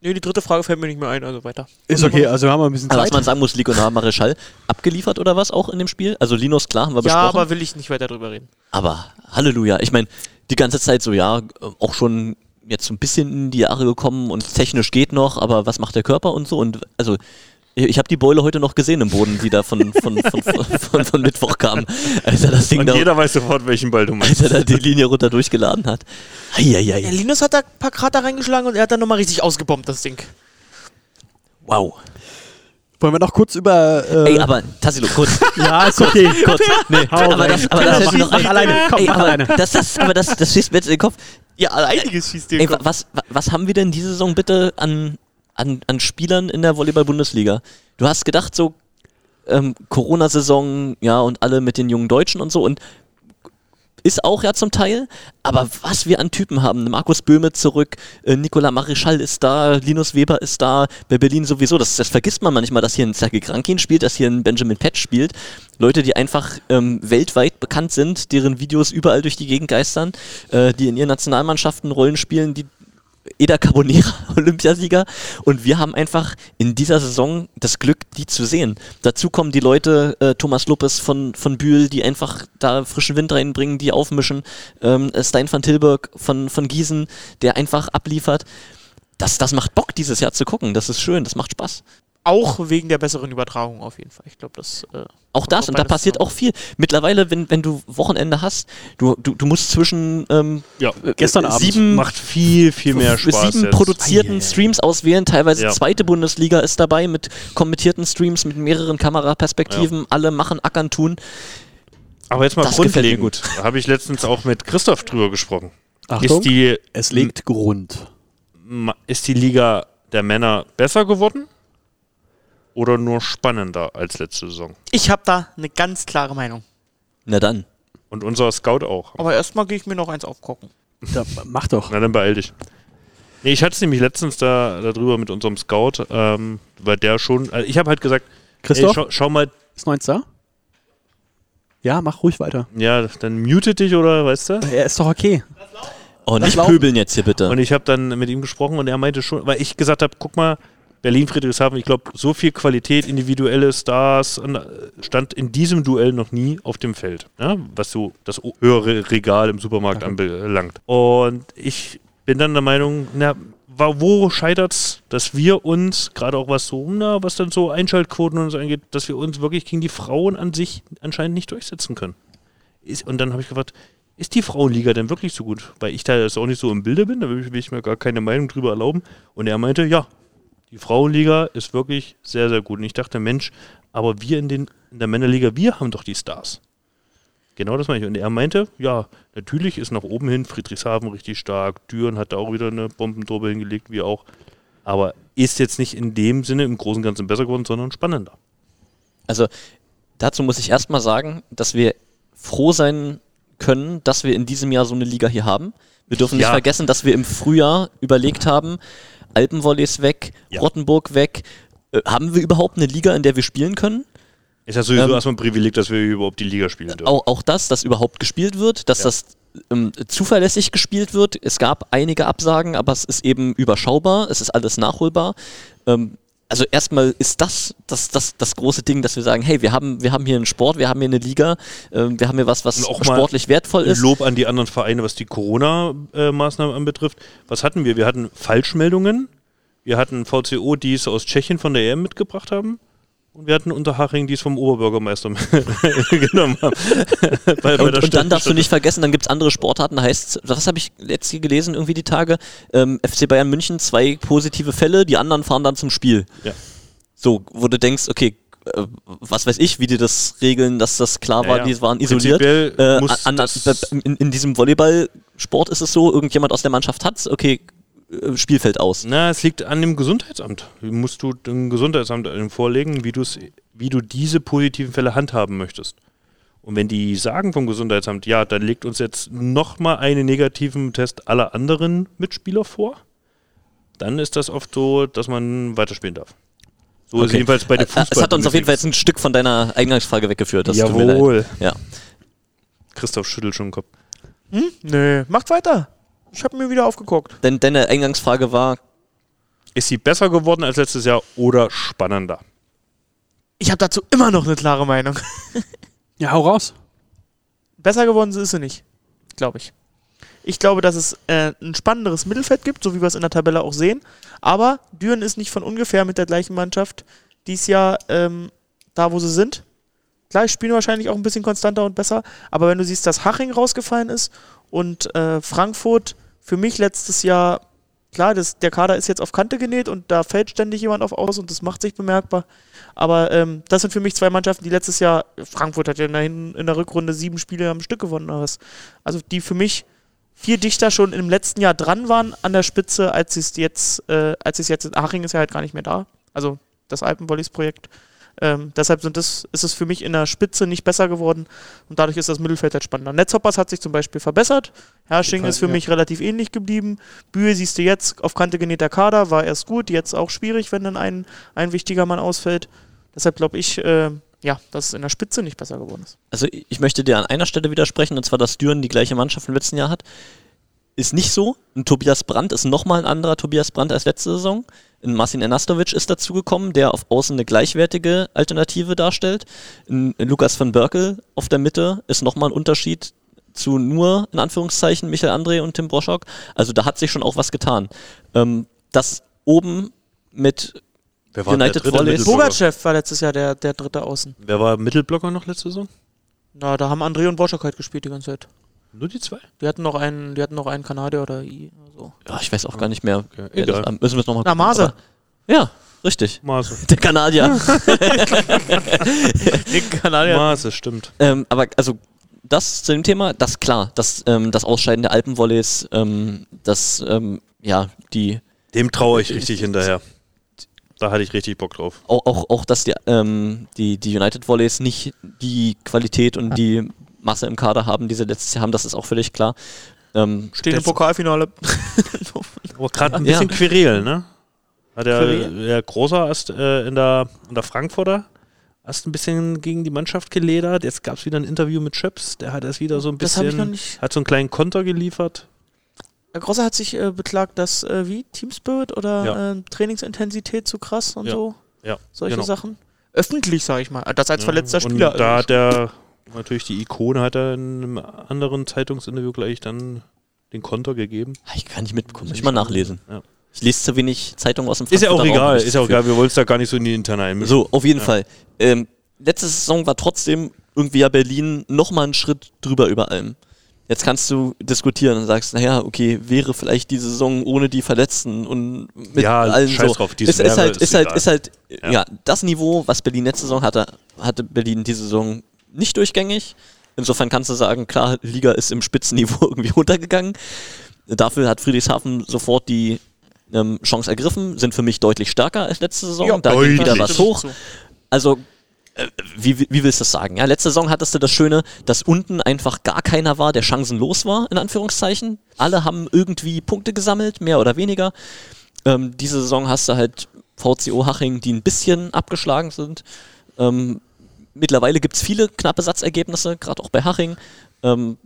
Nee, die dritte Frage fällt mir nicht mehr ein, also weiter. ist okay, also haben wir ein bisschen Aber was Zeit. man sagen muss, Nicolas Maréchal abgeliefert oder was auch in dem Spiel? Also Linus, klar, haben wir Ja, besprochen. aber will ich nicht weiter drüber reden. Aber Halleluja. Ich meine, die ganze Zeit so, ja, auch schon jetzt so ein bisschen in die Jahre gekommen und technisch geht noch, aber was macht der Körper und so? Und also, ich, ich habe die Beule heute noch gesehen im Boden, die da von, von, von, von, von, von Mittwoch kam, als er das Ding Und da, jeder weiß sofort, welchen Ball du meinst. als er da die Linie runter durchgeladen hat. Ja, Eieiei. Linus hat da ein paar Krater reingeschlagen und er hat dann nochmal richtig ausgebombt, das Ding. Wow. Wollen wir noch kurz über. Äh, Ey, aber Tassilo, kurz, ja, ist okay. kurz. Nee, Hau aber rein. das, aber das hätte ich noch alleine, komm, Ey, mach aber alleine. Das, das, aber das, das schießt mir jetzt in den Kopf. Ja, einiges schießt dir Ey, wa- was, wa- was haben wir denn diese Saison bitte an, an, an Spielern in der Volleyball-Bundesliga? Du hast gedacht, so ähm, Corona-Saison, ja, und alle mit den jungen Deutschen und so. Und ist auch ja zum Teil, aber was wir an Typen haben, Markus Böhme zurück, äh, Nicola Marischal ist da, Linus Weber ist da, bei Berlin sowieso, das, das vergisst man manchmal, dass hier ein Sergei Krankin spielt, dass hier ein Benjamin Petsch spielt, Leute, die einfach ähm, weltweit bekannt sind, deren Videos überall durch die Gegend geistern, äh, die in ihren Nationalmannschaften Rollen spielen, die Eda Carbonera, Olympiasieger. Und wir haben einfach in dieser Saison das Glück, die zu sehen. Dazu kommen die Leute, äh, Thomas Lopez von, von Bühl, die einfach da frischen Wind reinbringen, die aufmischen. Ähm, Stein van Tilburg von, von Gießen, der einfach abliefert. Das, das macht Bock, dieses Jahr zu gucken. Das ist schön, das macht Spaß. Auch wegen der besseren Übertragung auf jeden Fall. Ich glaube, das. Äh, Auch das, und da passiert zusammen. auch viel. Mittlerweile, wenn, wenn du Wochenende hast, du, du, du musst zwischen ähm, Ja, Gestern Abend sieben, macht viel, viel mehr Spaß. sieben jetzt. produzierten Streams auswählen. Teilweise Ja. zweite Bundesliga ist dabei mit kommentierten Streams mit mehreren Kameraperspektiven. Alle machen, ackern, tun. Aber jetzt mal Das grundlegend. Da habe ich letztens auch mit Christoph drüber gesprochen. Achtung, Ist die, es legt Grund. ist die Liga der Männer besser geworden? Oder nur spannender als letzte Saison? Ich habe da eine ganz klare Meinung. Na dann. Und unser Scout auch. Aber erstmal gehe ich mir noch eins aufgucken. Da, mach doch. Na, dann beeil dich. Nee, ich hatte es nämlich letztens da darüber mit unserem Scout, ähm, weil der schon, also ich habe halt gesagt, Christoph, ey, schau, schau mal, ist noch eins da? Ja, mach ruhig weiter. ja, dann mute dich oder weißt du? Er ist doch okay. Oh, nicht laufen. pöbeln jetzt hier bitte. Und ich habe dann mit ihm gesprochen und er meinte schon, weil ich gesagt habe, guck mal, Berlin Friedrichshafen, ich glaube, so viel Qualität, individuelle Stars äh, stand in diesem Duell noch nie auf dem Feld, ja? was so das höhere Regal im Supermarkt anbelangt. Und ich bin dann der Meinung, na, wo scheitert's, dass wir uns, gerade auch was so, na, was dann so Einschaltquoten und so angeht, dass wir uns wirklich gegen die Frauen an sich anscheinend nicht durchsetzen können. Ist, und dann habe ich gefragt, ist die Frauenliga denn wirklich so gut? Weil ich da jetzt auch nicht so im Bilde bin, da will ich, will ich mir gar keine Meinung drüber erlauben. Und er meinte, ja, die Frauenliga ist wirklich sehr, sehr gut. Und ich dachte, Mensch, aber wir in, den, in der Männerliga, wir haben doch die Stars. Genau das meine ich. Und er meinte, ja, natürlich ist nach oben hin Friedrichshafen richtig stark. Düren hat da auch wieder eine Bombendrobe hingelegt, wie auch. Aber ist jetzt nicht in dem Sinne im Großen und Ganzen besser geworden, sondern spannender. Also dazu muss ich erstmal sagen, dass wir froh sein können, dass wir in diesem Jahr so eine Liga hier haben. Wir dürfen nicht Ja. vergessen, dass wir im Frühjahr überlegt haben, Alpenvolleys weg, Ja. Rottenburg weg. Äh, haben wir überhaupt eine Liga, in der wir spielen können? Ist ja sowieso Ähm, erstmal ein Privileg, dass wir überhaupt die Liga spielen dürfen. Auch, auch das, dass überhaupt gespielt wird, dass Ja. das ähm, zuverlässig gespielt wird. Es gab einige Absagen, aber es ist eben überschaubar, es ist alles nachholbar. Ähm, also erstmal ist das das, das das große Ding, dass wir sagen, hey, wir haben, wir haben hier einen Sport, wir haben hier eine Liga, ähm, wir haben hier was, was sportlich wertvoll ist. Lob an die anderen Vereine, was die Corona-Maßnahmen anbetrifft. Was hatten wir? Wir hatten Falschmeldungen. Wir hatten VCO, die es aus Tschechien von der EM mitgebracht haben. Und wir hatten Unterhaching, die es vom Oberbürgermeister genommen haben. bei, bei Und, und dann darfst du nicht vergessen, dann gibt es andere Sportarten, da heißt was habe ich letztens gelesen, irgendwie die Tage, ähm, FC Bayern München, zwei positive Fälle, die anderen fahren dann zum Spiel. Ja. So, wo du denkst, okay, äh, was weiß ich, wie die das regeln, dass das klar war, Ja, ja. die waren isoliert. Äh, an, an, in, in diesem Volleyballsport ist es so, irgendjemand aus der Mannschaft hat's, okay, Spielfeld aus. Na, es liegt an dem Gesundheitsamt. Musst du dem Gesundheitsamt vorlegen, wie, wie du diese positiven Fälle handhaben möchtest. Und wenn die sagen vom Gesundheitsamt, ja, dann legt uns jetzt nochmal einen negativen Test aller anderen Mitspieler vor, dann ist das oft so, dass man weiterspielen darf. So ist Okay. jedenfalls bei der Äh, Fußball. Es hat uns auf jeden Fall jetzt ein Stück von deiner Eingangsfrage weggeführt. Das tut mir leid. Jawohl. Ja. Christoph schüttelt schon den Kopf. Hm? Nö, macht weiter. Ich habe mir wieder aufgeguckt. Denn deine Eingangsfrage war, Ist sie besser geworden als letztes Jahr oder spannender? Ich habe dazu immer noch eine klare Meinung. Ja, hau raus. Besser geworden ist sie nicht, glaube ich. Ich glaube, dass es äh, ein spannenderes Mittelfeld gibt, so wie wir es in der Tabelle auch sehen. Aber Düren ist nicht von ungefähr mit der gleichen Mannschaft dies Jahr ähm, da, wo sie sind. Klar, ich spiele wahrscheinlich auch ein bisschen konstanter und besser. Aber wenn du siehst, dass Haching rausgefallen ist und äh, Frankfurt für mich letztes Jahr, klar, das, der Kader ist jetzt auf Kante genäht und da fällt ständig jemand auf aus und das macht sich bemerkbar. Aber ähm, das sind für mich zwei Mannschaften, die letztes Jahr, Frankfurt hat ja in der, in der Rückrunde sieben Spiele am Stück gewonnen oder was. Also die für mich viel dichter schon im letzten Jahr dran waren an der Spitze, als sie es jetzt, äh, als es jetzt, Aching ist ja halt gar nicht mehr da. Also das Alpenvolleys-Projekt. Ähm, deshalb sind das, ist es für mich in der Spitze nicht besser geworden und dadurch ist das Mittelfeld halt spannender. Netzhoppers hat sich zum Beispiel verbessert. Herrsching ist für ja. mich relativ ähnlich geblieben. Bühe siehst du jetzt auf Kante genähter Kader, war erst gut, jetzt auch schwierig, wenn dann ein, ein wichtiger Mann ausfällt. Deshalb glaube ich, äh, ja, dass es in der Spitze nicht besser geworden ist. Also ich möchte dir an einer Stelle widersprechen, und zwar, dass Düren die gleiche Mannschaft im letzten Jahr hat. Ist nicht so. Ein Tobias Brandt ist nochmal ein anderer Tobias Brandt als letzte Saison. Ein Marcin Ernastovic ist dazugekommen, der auf Außen eine gleichwertige Alternative darstellt. Ein Lukas van Berkel auf der Mitte ist nochmal ein Unterschied zu nur, in Anführungszeichen, Michael André und Tim Broschok. Also da hat sich schon auch was getan. Ähm, das oben mit Wer war United Volleys. Mittelblocker? Bogachev war letztes Jahr der, der dritte Außen. Wer war Mittelblocker noch letzte Saison? Na, da haben André und Boschok halt gespielt die ganze Zeit. Nur die zwei? Die hatten noch einen, die hatten noch einen Kanadier oder I oder so. Ja, ich weiß auch gar nicht mehr. Okay, wer das- egal. Müssen wir es nochmal Na, Mase. Ja, richtig. Maße. Der Kanadier. Den Kanadier. Maße, stimmt. ähm, aber also das zu dem Thema, das klar, das, ähm, das Ausscheiden der Alpenvolleys, ähm, das, ähm, ja, die, Dem traue ich richtig hinterher. Da hatte ich richtig Bock drauf. auch, auch, auch dass die, ähm, die, die United Volleys nicht die Qualität und die Masse im Kader haben, die sie letztes Jahr haben, das ist auch völlig klar. Ähm, Stehen im Pokalfinale. Aber gerade ein Ja. bisschen Querel, ne? Hat der, Querel? der Großer erst äh, in, der, in der Frankfurter erst ein bisschen gegen die Mannschaft geledert. Jetzt gab es wieder ein Interview mit Schöps. Der hat erst wieder so ein Das habe ich noch bisschen, nicht. hat so einen kleinen Konter geliefert. Der Grosser hat sich äh, beklagt, dass äh, wie Team Spirit oder Ja. äh, Trainingsintensität zu krass und Ja. so. Ja, Solche genau. Sachen. Öffentlich, sage ich mal. Das als Ja, verletzter und Spieler. Da also hat der natürlich die Ikone, hat er in einem anderen Zeitungsinterview gleich dann den Konter gegeben. Ah, ich kann nicht mitbekommen, muss ich mal nachlesen. Ja. Ich lese zu wenig Zeitung aus dem Ist ja auch Frankfurter egal, ist ja auch egal. Wir wollen es da gar nicht so in die Interne einmischen. So, auf jeden Ja. Fall. Ähm, letzte Saison war trotzdem irgendwie ja Berlin nochmal einen Schritt drüber über allem. Jetzt kannst du diskutieren und sagst, naja, okay, wäre vielleicht die Saison ohne die Verletzten und mit Ja, allen scheiß so. drauf, dieses ist, ist wäre, halt, ist ist halt, ist halt, Ja. ja. das Niveau, was Berlin letzte Saison hatte, hatte Berlin diese Saison nicht durchgängig. Insofern kannst du sagen, klar, Liga ist im Spitzenniveau irgendwie runtergegangen. Dafür hat Friedrichshafen sofort die ähm, Chance ergriffen, sind für mich deutlich stärker als letzte Saison. Ja, da geht wieder was hoch. Also, äh, wie, wie wie willst du das sagen? Ja, letzte Saison hattest du das Schöne, dass unten einfach gar keiner war, der chancenlos war, in Anführungszeichen. Alle haben irgendwie Punkte gesammelt, mehr oder weniger. Ähm, diese Saison hast du halt VCO Haching, die ein bisschen abgeschlagen sind. Ähm, mittlerweile gibt es viele knappe Satzergebnisse, gerade auch bei Haching. Ähm,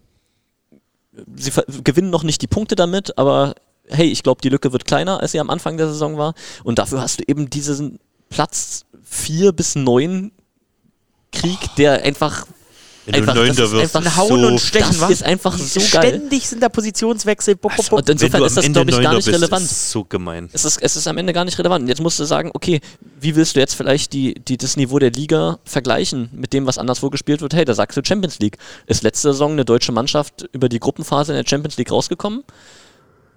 sie gewinnen noch nicht die Punkte damit, aber hey, ich glaube, die Lücke wird kleiner, als sie am Anfang der Saison war. Und dafür hast du eben diesen Platz 4 bis 9 Krieg, der einfach. Einfach, Neunter das ist wirst, einfach Ein Hauen so- und Stechen, das ist einfach so geil. Ständig sind da Positionswechsel. Bop, Also, bop. Und insofern ist das, glaube ich, gar nicht bist, relevant. Ist so gemein. Es ist, es ist am Ende gar nicht relevant. Und Jetzt musst du sagen, okay, wie willst du jetzt vielleicht die, die, das Niveau der Liga vergleichen mit dem, was anderswo gespielt wird? Hey, da sagst du Champions League. Ist letzte Saison eine deutsche Mannschaft über die Gruppenphase in der Champions League rausgekommen?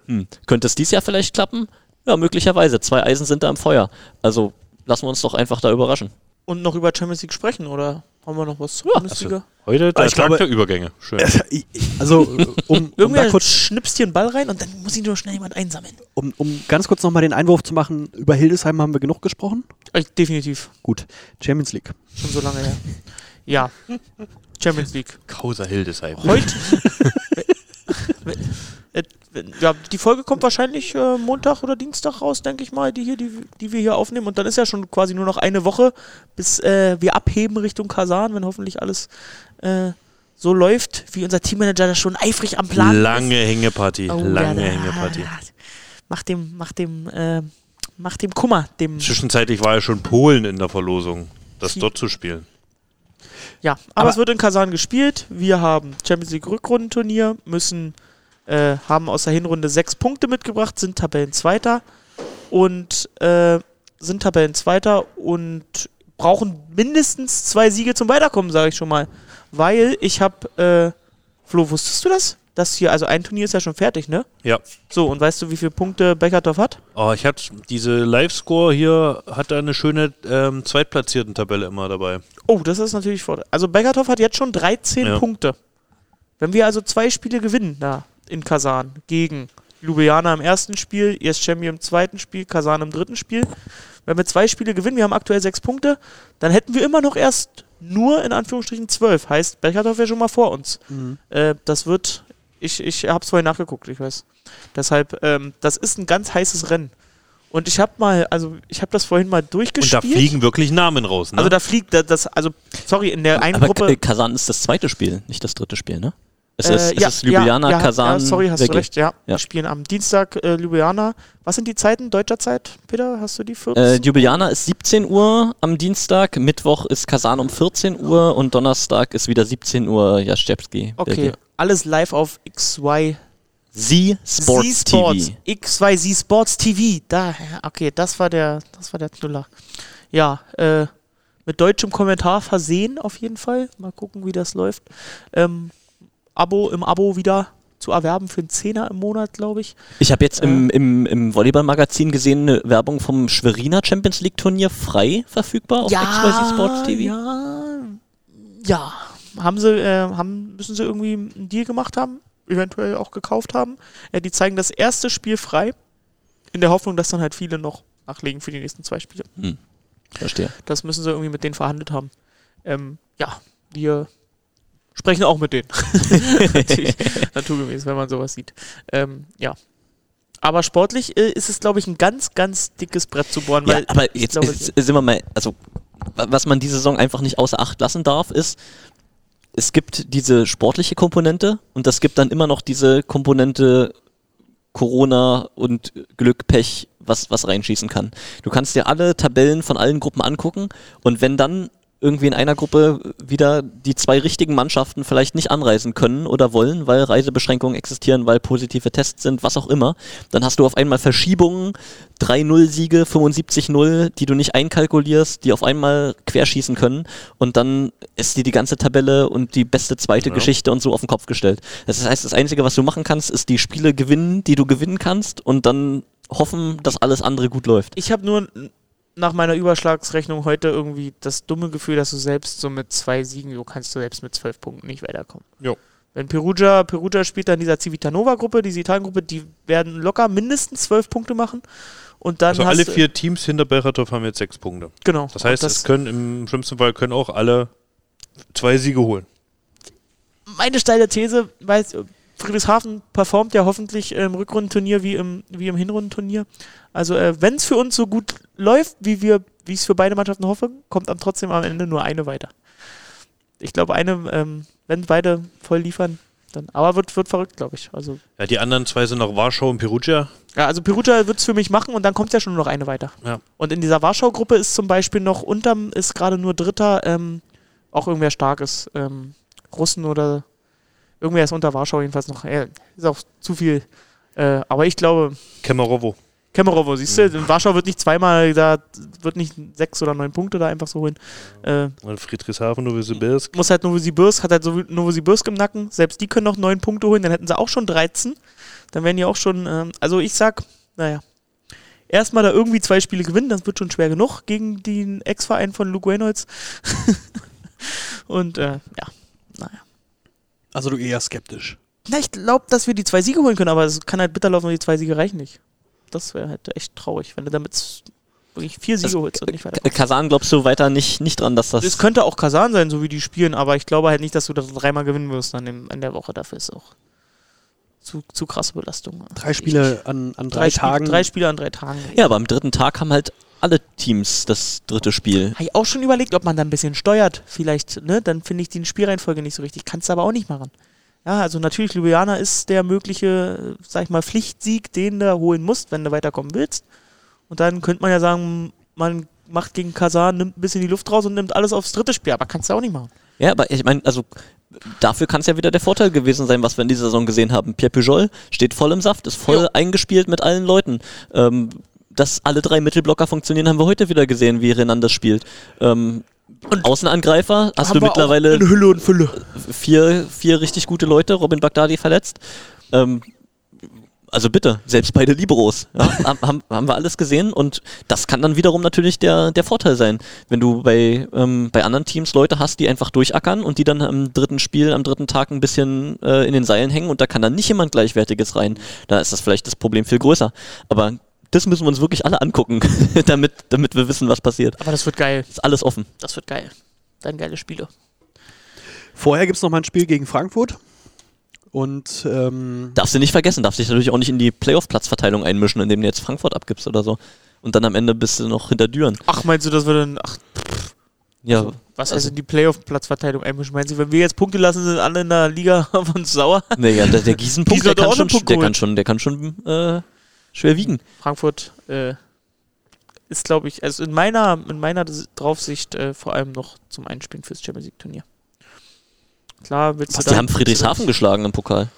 Hm. Könnte es dieses Jahr vielleicht klappen? Ja, möglicherweise. Zwei Eisen sind da im Feuer. Also lassen wir uns doch einfach da überraschen. Und noch über Champions League sprechen, oder haben wir noch was zur Ja, Bundesliga? Heute der ich glaube- Tag der Übergänge. Schön. Also, um, um, da kurz, schnipst hier einen Ball rein und dann muss ihn nur schnell jemand einsammeln. um, um ganz kurz nochmal den Einwurf zu machen, über Hildesheim haben wir genug gesprochen. Äh, definitiv. Gut, Champions League. Schon so lange her. Ja. Champions League. Kauser Hildesheim. Heute. Äh, ja, die Folge kommt wahrscheinlich äh, Montag oder Dienstag raus, denke ich mal, die, hier, die, die wir hier aufnehmen. Und dann ist ja schon quasi nur noch eine Woche, bis äh, wir abheben Richtung Kasan, wenn hoffentlich alles äh, so läuft, wie unser Teammanager da schon eifrig am Plan ist. Lange Hängeparty. Oh, lange ja, Hängeparty. Macht dem, macht dem, äh, macht dem Kummer, dem. Zwischenzeitlich war ja schon Polen in der Verlosung, das dort zu spielen. Ja, aber, Aber- es wird in Kasan gespielt. Wir haben Champions League Rückrundenturnier, müssen, äh, haben aus der Hinrunde sechs Punkte mitgebracht, sind Tabellenzweiter und äh, sind Tabellenzweiter und brauchen mindestens zwei Siege zum Weiterkommen, sage ich schon mal. Weil ich habe, äh, Flo, wusstest du das? Das hier, also ein Turnier ist ja schon fertig, ne? Ja. So, und weißt du, wie viele Punkte Beckerdorf hat? Oh, ich hatte diese Live-Score hier, hat da eine schöne ähm, Zweitplatzierten-Tabelle immer dabei. Oh, das ist natürlich Vorteil. Also Beckerdorf hat jetzt schon 13 Ja. Punkte. Wenn wir also zwei Spiele gewinnen da in Kasan gegen Ljubljana im ersten Spiel, Yes Champion im zweiten Spiel, Kasan im dritten Spiel. Wenn wir zwei Spiele gewinnen, wir haben aktuell sechs Punkte, dann hätten wir immer noch erst nur in Anführungsstrichen zwölf. Heißt, Bergerdorf wäre schon mal vor uns. Äh, das wird, ich, ich habe es vorhin nachgeguckt, ich weiß. Deshalb, ähm, das ist ein ganz heißes Rennen. Und ich habe mal, also ich habe das vorhin mal Und da durchgespielt. fliegen wirklich Namen raus, ne? also da fliegt da- das, also sorry, in der einen Aber Gruppe. Kasan ist das zweite Spiel, nicht das dritte Spiel, ne? Es Äh, ist, es ist Ljubljana, ja, Kasan, Ja, sorry, hast du recht, ja. Ja. Wir spielen am Dienstag äh, Ljubljana. Was sind die Zeiten deutscher Zeit, Peter? Hast du die 14? Äh, Ljubljana ist 17 Uhr am Dienstag, Mittwoch ist Kasan um 14 Uhr und Donnerstag ist wieder 17 Uhr Jastrzębski. okay, alles live auf XY Sie Sports Z-Sports. TV. X2 Z Sports TV. Da, ja, okay, das war der, das war der Knüller. Ja, äh, mit deutschem Kommentar versehen auf jeden Fall. Mal gucken, wie das läuft. Ähm, Abo im Abo wieder zu erwerben für einen Zehner im Monat, glaube ich. Ich habe jetzt im, im, im Volleyball-Magazin gesehen, eine Werbung vom Schweriner Champions League Turnier frei verfügbar auf XYZ Sports TV. Ja, ja. Haben sie, äh, haben, müssen sie irgendwie einen Deal gemacht haben, eventuell auch gekauft haben. Äh, die zeigen das erste Spiel frei, in der Hoffnung, dass dann halt viele noch nachlegen für die nächsten zwei Spiele. Verstehe. Das müssen sie irgendwie mit denen verhandelt haben. Ähm, ja, wir sprechen auch mit denen. Natürlich, naturgemäß, wenn man sowas sieht. Ähm, ja. Aber sportlich äh, ist es, glaube ich, ein ganz, ganz dickes Brett zu bohren. Ja, weil aber jetzt glaube, ist, sind wir mal, also wa- was man diese Saison einfach nicht außer Acht lassen darf, ist, es gibt diese sportliche Komponente und es gibt dann immer noch diese Komponente Corona und Glück, Pech, was, was reinschießen kann. Du kannst dir alle Tabellen von allen Gruppen angucken und wenn dann irgendwie in einer Gruppe wieder die zwei richtigen Mannschaften vielleicht nicht anreisen können oder wollen, weil Reisebeschränkungen existieren, weil positive Tests sind, was auch immer, dann hast du auf einmal Verschiebungen, 3-0-Siege, 75-0, die du nicht einkalkulierst, die auf einmal querschießen können und dann ist dir die ganze Tabelle und die beste zweite Ja. Geschichte und so auf den Kopf gestellt. Das heißt, das Einzige, was du machen kannst, ist die Spiele gewinnen, die du gewinnen kannst und dann hoffen, dass alles andere gut läuft. ich habe nur nach meiner Überschlagsrechnung heute irgendwie das dumme Gefühl, dass du selbst so mit zwei Siegen, du kannst du selbst mit zwölf Punkten nicht weiterkommen. Jo. Wenn Perugia, Perugia spielt dann in dieser Civitanova-Gruppe, diese Italien-Gruppe, die werden locker mindestens zwölf Punkte machen. Und dann also alle vier Teams hinter Bechertorf haben jetzt sechs Punkte. Genau. Das heißt, es können im schlimmsten Fall können auch alle zwei Siege holen. meine steile These, weil Friedrichshafen performt ja hoffentlich im Rückrundenturnier wie im, wie im Hinrundenturnier. Also äh, wenn es für uns so gut läuft, wie wir, wie ich es für beide Mannschaften hoffe, kommt dann trotzdem am Ende nur eine weiter. Ich glaube, eine, ähm, wenn beide voll liefern, dann. Aber wird, wird verrückt, glaube ich. Also, Ja, die anderen zwei sind noch Warschau und Perugia. ja, also Perugia wird es für mich machen und dann kommt ja schon nur noch eine weiter. Ja. Und in dieser Warschau-Gruppe ist zum Beispiel noch unterm, ist gerade nur Dritter, ähm, auch irgendwer starkes, ähm, Russen oder irgendwer ist unter Warschau jedenfalls noch. Äh, ist auch zu viel. Äh, aber ich glaube, Kemerovo. Kemerovo, siehst du, in Warschau wird nicht zweimal, da wird nicht sechs oder neun Punkte da einfach so holen. Äh, Friedrichshafen, Novosibirsk. muss halt Novosibirsk, hat halt so Novosibirsk im Nacken. Selbst die können noch neun Punkte holen, dann hätten sie auch schon 13. Dann wären die auch schon, ähm, also ich sag, naja, erstmal da irgendwie zwei Spiele gewinnen, das wird schon schwer genug gegen den Ex-Verein von Luke Reynolds. Und äh, ja, naja. Also du eher skeptisch. Na, ich glaube, dass wir die zwei Siege holen können, aber es kann halt bitter laufen und die zwei Siege reichen nicht. Das wäre halt echt traurig, wenn du damit wirklich vier Siege Also, holst und nicht weiter. Kasan glaubst du weiter nicht, nicht dran, dass das. Es könnte auch Kasan sein, so wie die spielen, aber ich glaube halt nicht, dass du das dreimal gewinnen wirst dann in, in der Woche. Dafür ist auch zu, zu krasse Belastung. Drei Spiele an, an drei, drei, Spiele, Tagen. drei Spiele an drei Tagen. ja, aber am dritten Tag haben halt alle Teams das dritte Spiel. Habe ich auch schon überlegt, ob man da ein bisschen steuert. Vielleicht, ne? Dann finde ich die Spielreihenfolge nicht so richtig. Kannst du aber auch nicht machen. Ja, also natürlich, Ljubljana ist der mögliche, sag ich mal, Pflichtsieg, den du holen musst, wenn du weiterkommen willst. Und dann könnte man ja sagen, man macht gegen Kasan, nimmt ein bisschen die Luft raus und nimmt alles aufs dritte Spiel. Aber kannst du auch nicht machen. Ja, aber ich meine, also dafür kann es ja wieder der Vorteil gewesen sein, was wir in dieser Saison gesehen haben. Pierre Pujol steht voll im Saft, ist voll Jo. eingespielt mit allen Leuten. Ähm, dass alle drei Mittelblocker funktionieren, haben wir heute wieder gesehen, wie Renandes spielt. Ähm, Außenangreifer hast du mittlerweile in Hülle und Fülle. vier, vier richtig gute Leute, Robin Bagdadi verletzt. Ähm, also bitte, selbst beide Liberos. Ja, haben- haben, haben wir alles gesehen und das kann dann wiederum natürlich der, der Vorteil sein, wenn du bei, ähm, bei anderen Teams Leute hast, die einfach durchackern und die dann am dritten Spiel, am dritten Tag ein bisschen äh, in den Seilen hängen und da kann dann nicht jemand Gleichwertiges rein. Da ist das vielleicht das Problem viel größer. Aber das müssen wir uns wirklich alle angucken, damit, damit wir wissen, was passiert. Aber das wird geil. Ist alles offen. Das wird geil. Dann geile Spiele. Vorher gibt es noch mal ein Spiel gegen Frankfurt. Und ähm, Darfst du nicht vergessen, darfst dich natürlich auch nicht in die Playoff-Platzverteilung einmischen, indem du jetzt Frankfurt abgibst oder so. Und dann am Ende bist du noch hinter Düren. Ach, meinst du, das wird dann. Ach, Ja, was also in die Playoff-Platzverteilung einmischen? Meinen Sie, wenn wir jetzt Punkte lassen, sind alle in der Liga auf uns sauer? nee, ja der, der Gießen-Punkt, Gießen der, auch kann schon, der kann schon, der kann schon äh, schwer wiegen. Frankfurt äh, ist, glaube ich, also in meiner, in meiner Draufsicht äh, vor allem noch zum Einspielen fürs Champions League-Turnier. Klar, willst Was, du die haben Friedrichshafen geschlagen im Pokal.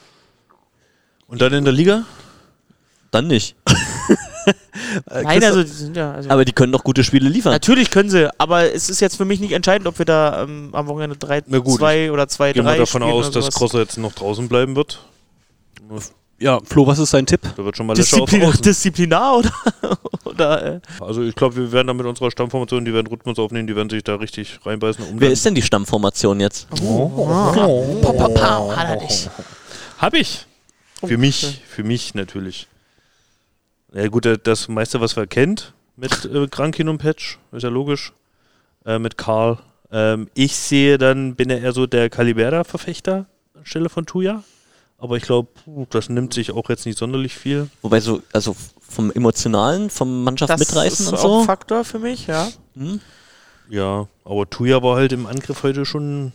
Und dann in der Liga? Dann nicht. Nein, also die sind ja. Also Aber die können doch gute Spiele liefern. Natürlich können sie, aber es ist jetzt für mich nicht entscheidend, ob wir da ähm, am Wochenende 3, Na gut, 2 oder 2, 3 Gehen wir davon aus, dass. Crosser jetzt noch draußen bleiben wird. Ja, Flo, was ist dein Tipp? Da wird schon mal auf Disziplin, außen. Disziplinar oder? oder äh, Also ich glaube, wir werden da mit unserer Stammformation, die werden Rhythmus aufnehmen, die werden sich da richtig reinbeißen. Um Wer ist denn die Stammformation jetzt? Pau, pau, pau, hat er dich. Hab ich. Für mich, für mich natürlich. Ja gut, äh, das meiste, was wir kennt mit äh, Krankin und Patch, ist ja logisch. Äh, mit Karl. Ähm, ich sehe dann, bin ja eher so der Calibera-Verfechter anstelle von Tuya. Aber ich glaube, das nimmt sich auch jetzt nicht sonderlich viel. Wobei so, also vom Emotionalen, vom Mannschaft Das mitreißen ist und auch so. ein Faktor für mich, ja. Hm? Ja, aber Tuya war halt im Angriff heute schon.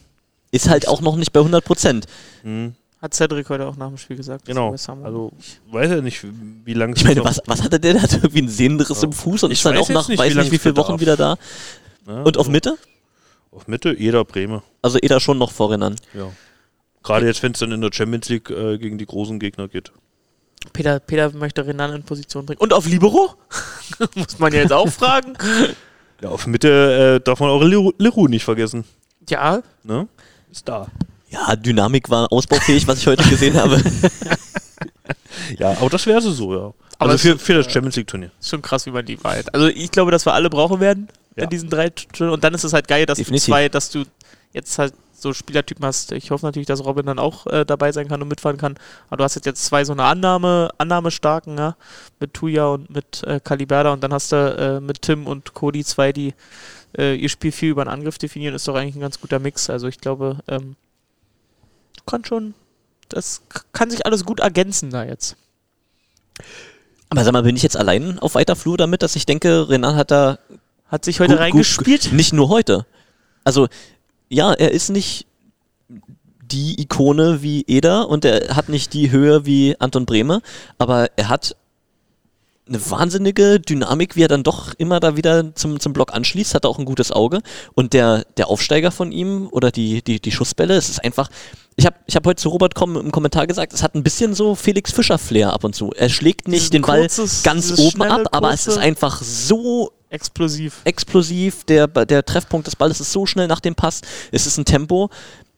Ist halt auch noch nicht bei 100 Prozent. Hm, Hat Cedric heute auch nach dem Spiel gesagt. Genau. Das Also weiß ja nicht, wie lange Ich meine, was, was hatte der? Der hat irgendwie einen Sehnenriss Ja. im Fuß und Ich ist dann auch nach nicht, weiß nicht wie viele. Wochen wieder da. Ja, Und auf also Mitte? Auf Mitte, jeder Bremer. Also Eder schon noch vorrinnen. Ja. Gerade jetzt, wenn es dann in der Champions League äh, gegen die großen Gegner geht. Peter, Peter möchte Renan in Position bringen. Und auf Libero? Muss man ja jetzt auch fragen. Ja, auf Mitte äh, darf man auch Leroux nicht vergessen. Ja, Ne? Ist da. Ja, Dynamik war ausbaufähig, was ich heute gesehen habe. Ja, aber das wäre so, ja. Aber also für, für das Champions League Turnier. ist schon krass, wie man die Wahrheit. Also ich glaube, dass wir alle brauchen werden Ja. in diesen drei Stunden. Und dann ist es halt geil, dass Definitiv. du zwei, dass du jetzt halt so Spielertypen hast. Ich hoffe natürlich, dass Robin dann auch äh, dabei sein kann und mitfahren kann. Aber du hast jetzt, jetzt zwei so eine Annahme, Annahmestarken, ja, mit Tuya und mit äh, Caliberda und dann hast du äh, mit Tim und Cody zwei, die äh, ihr Spiel viel über den Angriff definieren, ist doch eigentlich ein ganz guter Mix. Also ich glaube, ähm, kann schon, das kann sich alles gut ergänzen da jetzt. Aber sag mal, bin ich jetzt allein auf weiter Flur damit, dass ich denke, Renan hat da Hat sich heute Gut- reingespielt. Gut, nicht nur heute. Also, ja, er ist nicht die Ikone wie Eder und er hat nicht die Höhe wie Anton Brehme, aber er hat eine wahnsinnige Dynamik, wie er dann doch immer da wieder zum, zum Block anschließt, hat auch ein gutes Auge. Und der, der Aufsteiger von ihm oder die, die, die Schussbälle, es ist einfach. Ich habe ich hab heute zu Robert Komm im Kommentar gesagt, es hat ein bisschen so Felix Fischer-Flair ab und zu. Er schlägt nicht den Ball kurzes- ganz dieses oben ab, aber es ist einfach so Explosiv. explosiv, der, der Treffpunkt des Balles ist so schnell nach dem Pass, es ist ein Tempo.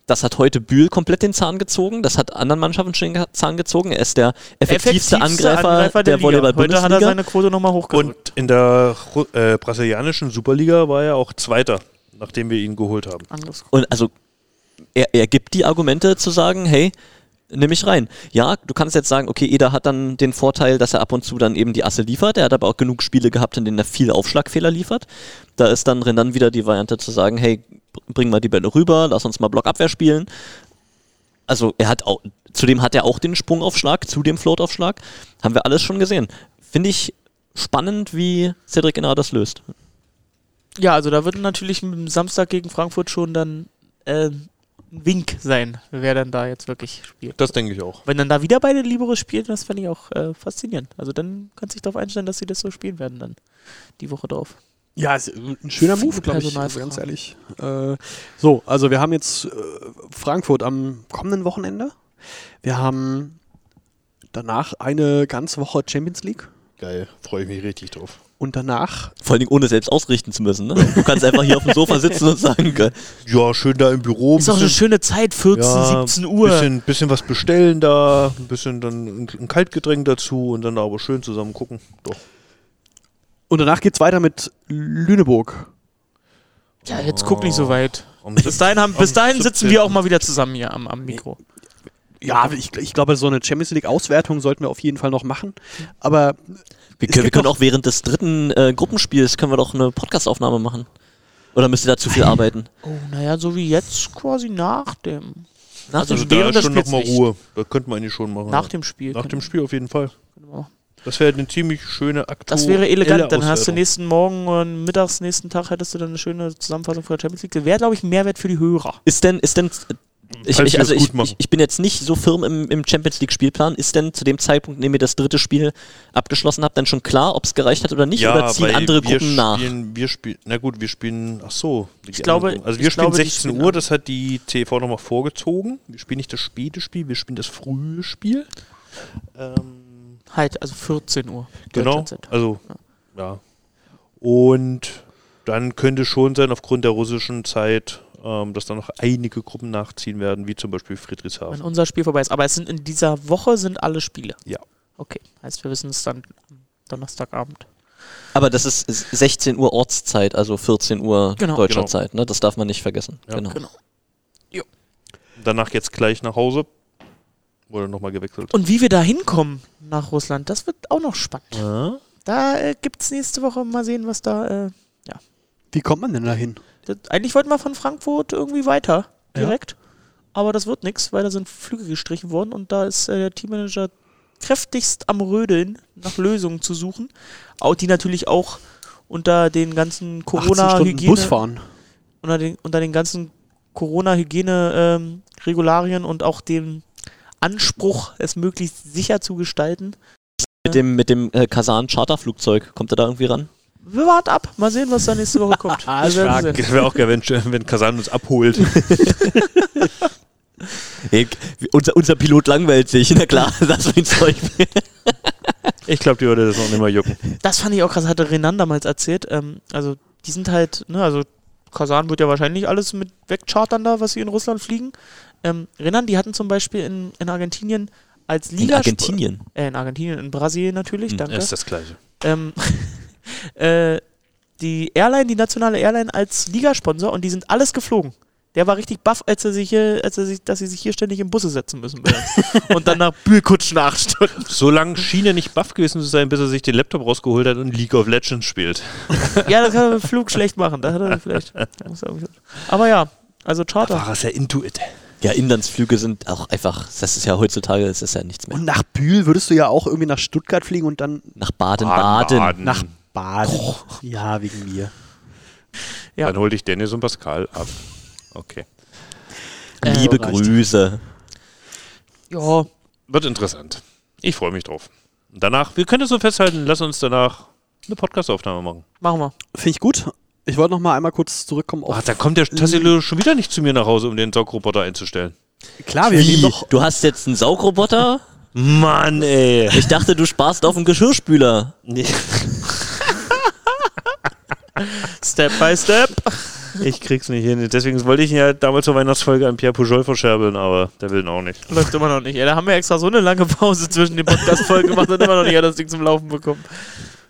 Das hat heute Bühl komplett den Zahn gezogen, das hat anderen Mannschaften schon den Zahn gezogen. Er ist der effektivste, Angreifer, der, Liga. volleyball Heute hat er seine Quote nochmal hochgerückt. Und in der äh, brasilianischen Superliga war er auch Zweiter, nachdem wir ihn geholt haben. Und also er, er gibt die Argumente zu sagen, hey, nimm mich rein. Ja, du kannst jetzt sagen, okay, Eder hat dann den Vorteil, dass er ab und zu dann eben die Asse liefert. Er hat aber auch genug Spiele gehabt, in denen er viele Aufschlagfehler liefert. Da ist dann Renan wieder die Variante zu sagen, hey, bring mal die Bälle rüber, lass uns mal Blockabwehr spielen. Also er hat auch, zudem hat er auch den Sprungaufschlag, zu dem Floataufschlag. Haben wir alles schon gesehen. Finde ich spannend, wie Cedric Inner das löst. Ja, also da wird natürlich am Samstag gegen Frankfurt schon dann äh, ein Wink sein, wer dann da jetzt wirklich spielt. Das denke ich auch. Wenn dann da wieder beide Libero spielen, das fände ich auch äh, faszinierend. Also dann kannst du dich darauf einstellen, dass sie das so spielen werden dann die Woche drauf. Ja, ist ein schöner Move, glaube ich, also ganz ehrlich. Äh, so, also wir haben jetzt äh, Frankfurt am kommenden Wochenende. Wir haben danach eine ganze Woche Champions League Geil, freue ich mich richtig drauf. Und danach Vor allen Dingen ohne selbst ausrichten zu müssen. Ne? Du kannst einfach hier auf dem Sofa sitzen und sagen, geil, Ja, schön da im Büro. Ist auch eine schöne Zeit, 14, ja, 17 Uhr. Bisschen, bisschen was bestellen da, ein bisschen dann ein, Kaltgetränk dazu und dann da aber schön zusammen gucken. Doch. und danach geht's weiter mit Lüneburg. Ja, jetzt guck nicht so weit. Bis dahin, haben, bis dahin sitzen 17.. wir auch mal wieder zusammen hier am, am Mikro. Ja, ich, ich glaube, so eine Champions League-Auswertung sollten wir auf jeden Fall noch machen. Aber Wir können, wir können auch während des dritten äh, Gruppenspiels können wir doch eine Podcastaufnahme machen. Oder müsst ihr da zu viel arbeiten? Oh, naja, so wie jetzt quasi nach dem. Nach Also dem Spiel? da ist schon noch Spiels mal nicht. Ruhe. Da könnte man eigentlich schon machen. Nach ja. dem Spiel. Nach dem Spiel auf jeden Fall. machen. Das wäre eine ziemlich schöne Aktion. Das wäre elegant, dann hast du nächsten Morgen und mittags, nächsten Tag hättest du dann eine schöne Zusammenfassung von der Champions League. Das wäre, glaube ich, ein Mehrwert für die Hörer. Ist denn, ist denn, ich, ich, also ich, ich, ich bin jetzt nicht so firm im, im Champions League Spielplan. Ist denn zu dem Zeitpunkt, in dem ihr das dritte Spiel abgeschlossen habt, dann schon klar, ob es gereicht hat oder nicht? ja, oder ziehen weil andere wir Gruppen nach? spielen, Wir spielen, na gut, wir spielen, ach so. Ich glaube- also ich wir spielen glaube, die 16 spielen Uhr, an. das hat die TV nochmal vorgezogen. Wir spielen nicht das späte Spiel, wir spielen das frühe Spiel. Ähm, Halt, also 14 Uhr. Genau, also ja. Und dann könnte schon sein, aufgrund der russischen Zeit, ähm, dass da noch einige Gruppen nachziehen werden, wie zum Beispiel Wenn Friedrichshafen. unser Spiel vorbei ist. Aber es sind in dieser Woche sind alle Spiele. Ja. Okay, heißt wir wissen es dann am Donnerstagabend. Aber das ist 16 Uhr Ortszeit, also 14 Uhr Genau. deutscher Genau. Zeit. Ne? Das darf man nicht vergessen. Ja. Genau. Genau. Danach jetzt gleich nach Hause. Wurde nochmal gewechselt. Und wie wir da hinkommen nach Russland, das wird auch noch spannend. Ja. Da äh, gibt es nächste Woche mal sehen, was da. Äh, wie kommt man denn dahin? Das, eigentlich wollten wir von Frankfurt irgendwie weiter, Ja. direkt. Aber das wird nichts, weil da sind Flüge gestrichen worden und da ist äh, der Teammanager kräftigst am Rödeln, nach Lösungen zu suchen. Auch die natürlich auch unter den ganzen 18 Stunden Corona-Hygiene. Bus fahren. unter den, unter den ganzen Corona-Hygiene-Regularien und auch dem Anspruch, es möglichst sicher zu gestalten. Mit dem, mit dem äh, Kasan-Charterflugzeug, kommt er da irgendwie ran? Wir warten ab, mal sehen, was da nächste Woche kommt. Wir. Das wäre auch geil, wenn, wenn Kasan uns abholt. Hey, unser, unser Pilot langweilt sich. Na klar, lass mich ins Zeug. Ich glaube, die würde das noch nicht mal jucken. Das fand ich auch krass, hatte Renan damals erzählt. Ähm, also, die sind halt, ne, also Kasan wird ja wahrscheinlich alles mit wegchartern da, was sie in Russland fliegen. Ähm, Renan, die hatten zum Beispiel in, in Argentinien als In Liga. Argentinien. Äh, in Argentinien, in Brasilien natürlich, Hm, danke. Das ist das Gleiche. ähm, äh, die Airline, die nationale Airline als Ligasponsor und die sind alles geflogen. Der war richtig baff, als er sich hier, als er sich, dass sie sich hier ständig in Busse setzen müssen und dann nach Bühlkutschen acht Stunden. So lange schien er nicht buff gewesen zu sein, bis er sich den Laptop rausgeholt hat und League of Legends spielt. Ja, das kann er mit Flug schlecht machen. Da hat er vielleicht. er Aber ja, also Charter. er sehr into it. Ja, Inlandsflüge sind auch einfach, das ist ja heutzutage, das ist ja nichts mehr. Und nach Bühl würdest du ja auch irgendwie nach Stuttgart fliegen und dann Nach Baden-Baden. Baden. nach Baden. Ja, wegen mir. Ja. Dann hol dich Dennis und Pascal ab. Okay. Liebe reicht. Grüße. Ja, Wird interessant. Ich freue mich drauf. Danach, wir können es so festhalten, lass uns danach eine Podcast-Aufnahme machen. machen wir. Finde ich gut. Ich wollte noch mal einmal kurz zurückkommen auf. Ach, da kommt der Tassilo schon wieder nicht zu mir nach Hause, um den Saugroboter einzustellen. Klar, wir nehmen doch. Du hast jetzt einen Saugroboter? Mann, ey. Ich dachte, du sparst auf den Geschirrspüler. Step by Step. Ich krieg's nicht hin. Deswegen wollte ich ihn ja damals zur Weihnachtsfolge an Pierre Pujol verscherbeln, aber der will ihn auch nicht. Läuft immer noch nicht. Ey, da haben wir extra so eine lange Pause zwischen den Podcast-Folgen gemacht und immer noch nicht hat das Ding zum Laufen bekommen.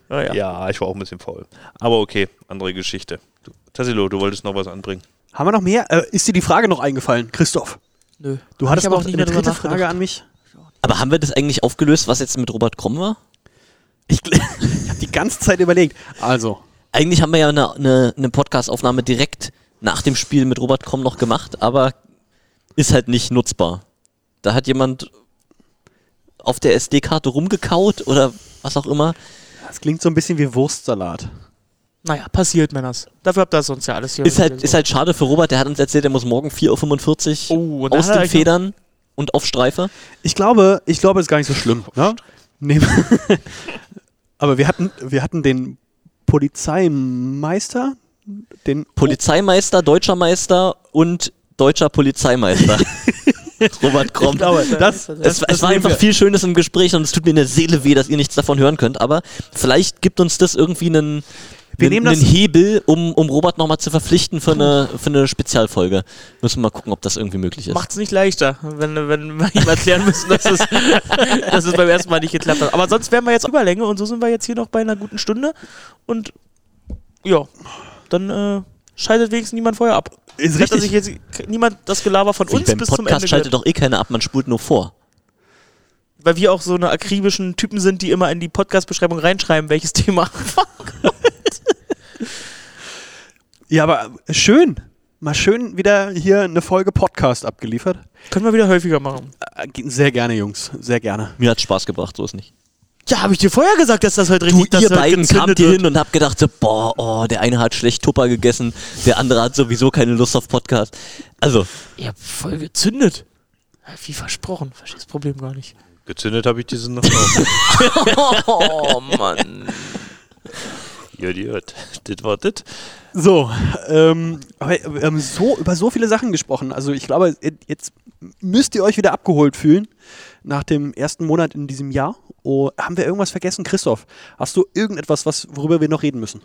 Naja. Ja, ich war auch ein bisschen faul. Aber okay, andere Geschichte. Du, Tassilo, du wolltest noch was anbringen. Haben wir noch mehr? Äh, ist dir die Frage noch eingefallen, Christoph? Nö. Du hattest aber noch auch nicht eine dritte Frage an mich. Aber haben wir das eigentlich aufgelöst, was jetzt mit Robert Kromm war? Ich, ich habe die ganze Zeit überlegt. Also, Eigentlich haben wir ja eine, eine, eine Podcast-Aufnahme direkt nach dem Spiel mit Robert Kromm noch gemacht, aber ist halt nicht nutzbar. Da hat jemand auf der SD-Karte rumgekaut oder was auch immer. das klingt so ein bisschen wie Wurstsalat. Naja, passiert, Männers. Dafür habt ihr sonst ja alles hier. Ist halt, ist halt schade für Robert, der hat uns erzählt, er muss morgen 4.45 Uhr Oh, aus den Federn und auf Streife. Ich glaube, ich glaube, ist gar nicht so schlimm. Ne? Nee. Aber wir hatten, wir hatten den Polizeimeister, den Polizeimeister, deutscher Meister und deutscher Polizeimeister. Robert Kromm. Ich glaube, das, Es, es war einfach viel Schönes im Gespräch und es tut mir in der Seele weh, dass ihr nichts davon hören könnt, aber vielleicht gibt uns das irgendwie einen, Wir nehmen das- einen Hebel, um, um Robert nochmal zu verpflichten für eine, für eine Spezialfolge. Müssen wir mal gucken, ob das irgendwie möglich ist. Macht es nicht leichter, wenn, wenn wir ihm erklären müssen, dass es, dass es beim ersten Mal nicht geklappt hat. Aber sonst wären wir jetzt Überlänge und so sind wir jetzt hier noch bei einer guten Stunde. Und ja, dann äh, schaltet wenigstens niemand vorher ab. Ist Hat richtig. sich jetzt niemand das Gelaber von uns Beim bis zum Ende Podcast schaltet doch eh keiner ab, man spult nur vor. Weil wir auch so eine akribischen Typen sind, die immer in die Podcast-Beschreibung reinschreiben, welches Thema. Ja, aber schön. Mal schön wieder hier eine Folge Podcast abgeliefert. Können wir wieder häufiger machen. Äh, Sehr gerne, Jungs. Sehr gerne. Mir hat Spaß gebracht, so ist nicht. Ja, habe ich dir vorher gesagt, dass das heute Du, richtig dass ihr beiden gezündet kamt hier hin und habt gedacht, so, boah, oh, der eine hat schlecht Tupper gegessen, der andere hat sowieso keine Lust auf Podcast. Also, Ihr habt voll gezündet. Wie versprochen. Verstehe das Problem gar nicht. Gezündet habe ich diesen noch oh Mann. Idiot. Das war das. So, ähm, aber wir haben so über so viele Sachen gesprochen. Also ich glaube, jetzt müsst ihr euch wieder abgeholt fühlen nach dem ersten Monat in diesem Jahr. Oh, haben wir irgendwas vergessen? Christoph, hast du irgendetwas, was, worüber wir noch reden müssen?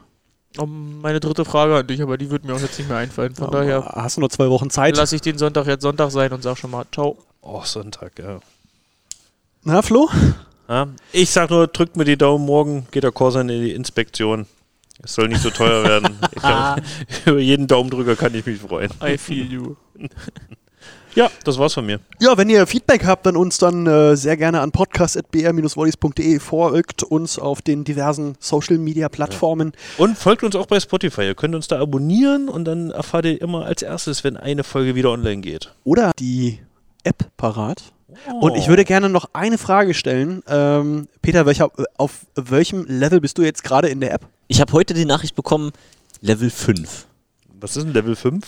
Um, meine dritte Frage an dich, aber die wird mir auch jetzt nicht mehr einfallen. Von daher Hast du noch zwei Wochen Zeit? lasse ich den Sonntag jetzt Sonntag sein und sag schon mal Ciao. Oh, Sonntag, ja. Na, Flo? ja. Ich sag nur, drückt mir die Daumen, morgen geht der Corsan in die Inspektion. Es soll nicht so teuer werden. Ich glaub, über jeden Daumendrücker kann ich mich freuen. I feel you. Ja, das war's von mir. Ja, wenn ihr Feedback habt, dann uns dann äh, sehr gerne an podcast.br-volleys.de folgt uns auf den diversen Social Media Plattformen. Und folgt uns auch bei Spotify. Ihr könnt uns da abonnieren und dann erfahrt ihr immer als erstes, wenn eine Folge wieder online geht. oder die App parat. Und ich würde gerne noch eine Frage stellen. Ähm, Peter, welcher, auf welchem Level bist du jetzt gerade in der App? ich habe heute die Nachricht bekommen, Level 5. Was ist denn Level 5?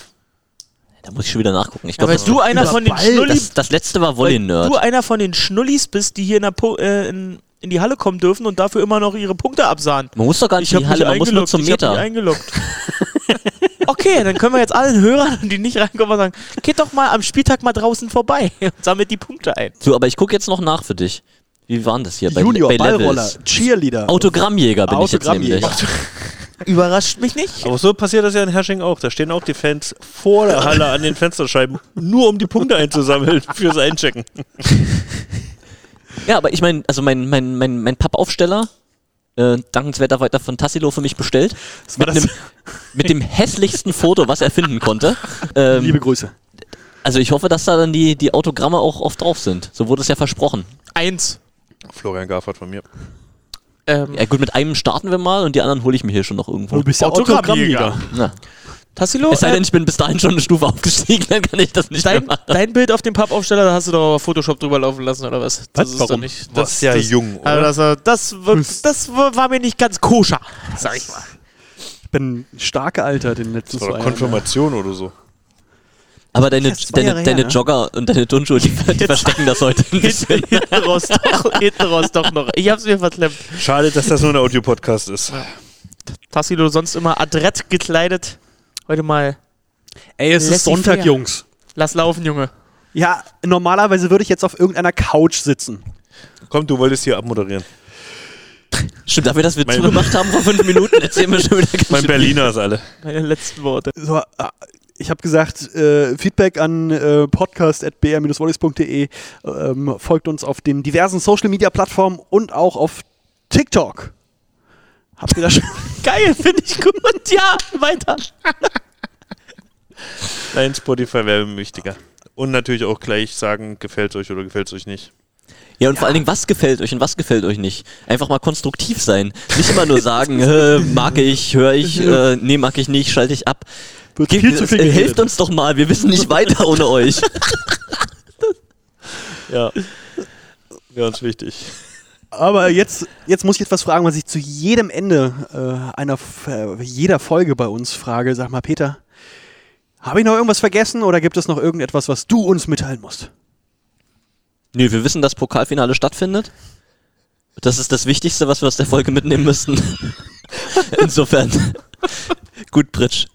Da muss ich schon wieder nachgucken. Ich Ja, glaube, weil du einer von den Schnullis das, das letzte war weil Volley-Nerd. du einer von den Schnullis bist, die hier in, der po äh, in, in die Halle kommen dürfen und dafür immer noch ihre Punkte absahen. Man muss doch gar nicht Ich in habe die mich Halle, man muss nur eingeloggt. zum ich hab mich Meter. eingeloggt. okay, dann können wir jetzt allen Hörern, die nicht reinkommen, mal sagen, geht doch mal am Spieltag mal draußen vorbei und sammelt die Punkte ein. So, aber ich gucke jetzt noch nach für dich. Wie waren das hier? Junior, bei Ballroller, Levels? Cheerleader. Autogrammjäger bin ich jetzt Autogrammjäger. nämlich. Überrascht mich nicht. Aber so passiert das ja in Hersching auch. Da stehen auch die Fans vor der Halle an den Fensterscheiben, nur um die Punkte einzusammeln fürs Einchecken. Ja, aber ich meine, also mein, mein, mein, mein Pappaufsteller, äh, dankenswerterweise von Tassilo für mich bestellt, Das war mit, das, einem, mit dem hässlichsten Foto, was er finden konnte. Ähm, liebe Grüße. also ich hoffe, dass da dann die, die Autogramme auch oft drauf sind. So wurde es ja versprochen. Eins. Florian Gaffert von mir. Ähm, Ja gut, mit einem starten wir mal und die anderen hole ich mir hier schon noch irgendwo. Du bist ja Autogrammjäger. Autogrammjäger. Tassilo, Es sei denn, äh, ich bin bis dahin schon eine Stufe aufgestiegen, dann kann ich das nicht dein, mehr machen. dein Bild auf dem Pappaufsteller, da hast du doch aber Photoshop drüber laufen lassen, oder was? Das Was? ist Warum? doch nicht. Das ist ja jung, oder? Also das, war- das, war- das war mir nicht ganz koscher, sag ich mal. Ich bin stark gealtert in den letzten Das Jahren. Konfirmation oder so. Aber deine, Das deine, Jahre deine her, ne? Jogger und deine Turnschuhe, die, die verstecken das heute bisschen. Hinten raus doch, hinten raus doch noch. Ich hab's mir verklemmt. Schade, dass das nur ein Audio-Podcast ist. Tassilo sonst immer adrett gekleidet. Heute mal Ey, es ist Sonntag, faire. Jungs. lass laufen, Junge. Ja, normalerweise würde ich jetzt auf irgendeiner Couch sitzen. Komm, du wolltest hier abmoderieren. Stimmt, dafür, dass wir Mein- zugemacht haben vor fünf Minuten, erzählen wir schon wieder ganz Mein Berliner ist alle. Meine letzten Worte. So, äh, ich habe gesagt, äh, Feedback an äh, podcast.br-volleys.de. Ähm, folgt uns auf den diversen Social Media Plattformen und auch auf TikTok. Habt ihr das schon? Geil, finde ich gut. Ja, weiter. Nein, Spotify wäre mir wichtiger. Und natürlich auch gleich sagen, gefällt euch oder gefällt euch nicht. Ja, und vor allen Dingen, was gefällt euch und was gefällt euch nicht? Einfach mal konstruktiv sein. Nicht immer nur sagen, äh, mag ich, höre ich, äh, nee, mag ich nicht, schalte ich ab. Viel äh, helft uns doch mal, wir wissen nicht weiter ohne euch. Ja. Wäre uns wichtig. Aber jetzt, jetzt muss ich etwas fragen, was ich zu jedem Ende äh, einer äh, jeder Folge bei uns frage. Sag mal, Peter, habe ich noch irgendwas vergessen oder gibt es noch irgendetwas, was du uns mitteilen musst? Nee, wir wissen, dass Pokalfinale stattfindet. Das ist das Wichtigste, was wir aus der Folge mitnehmen müssen. Insofern, gut, Pritsch.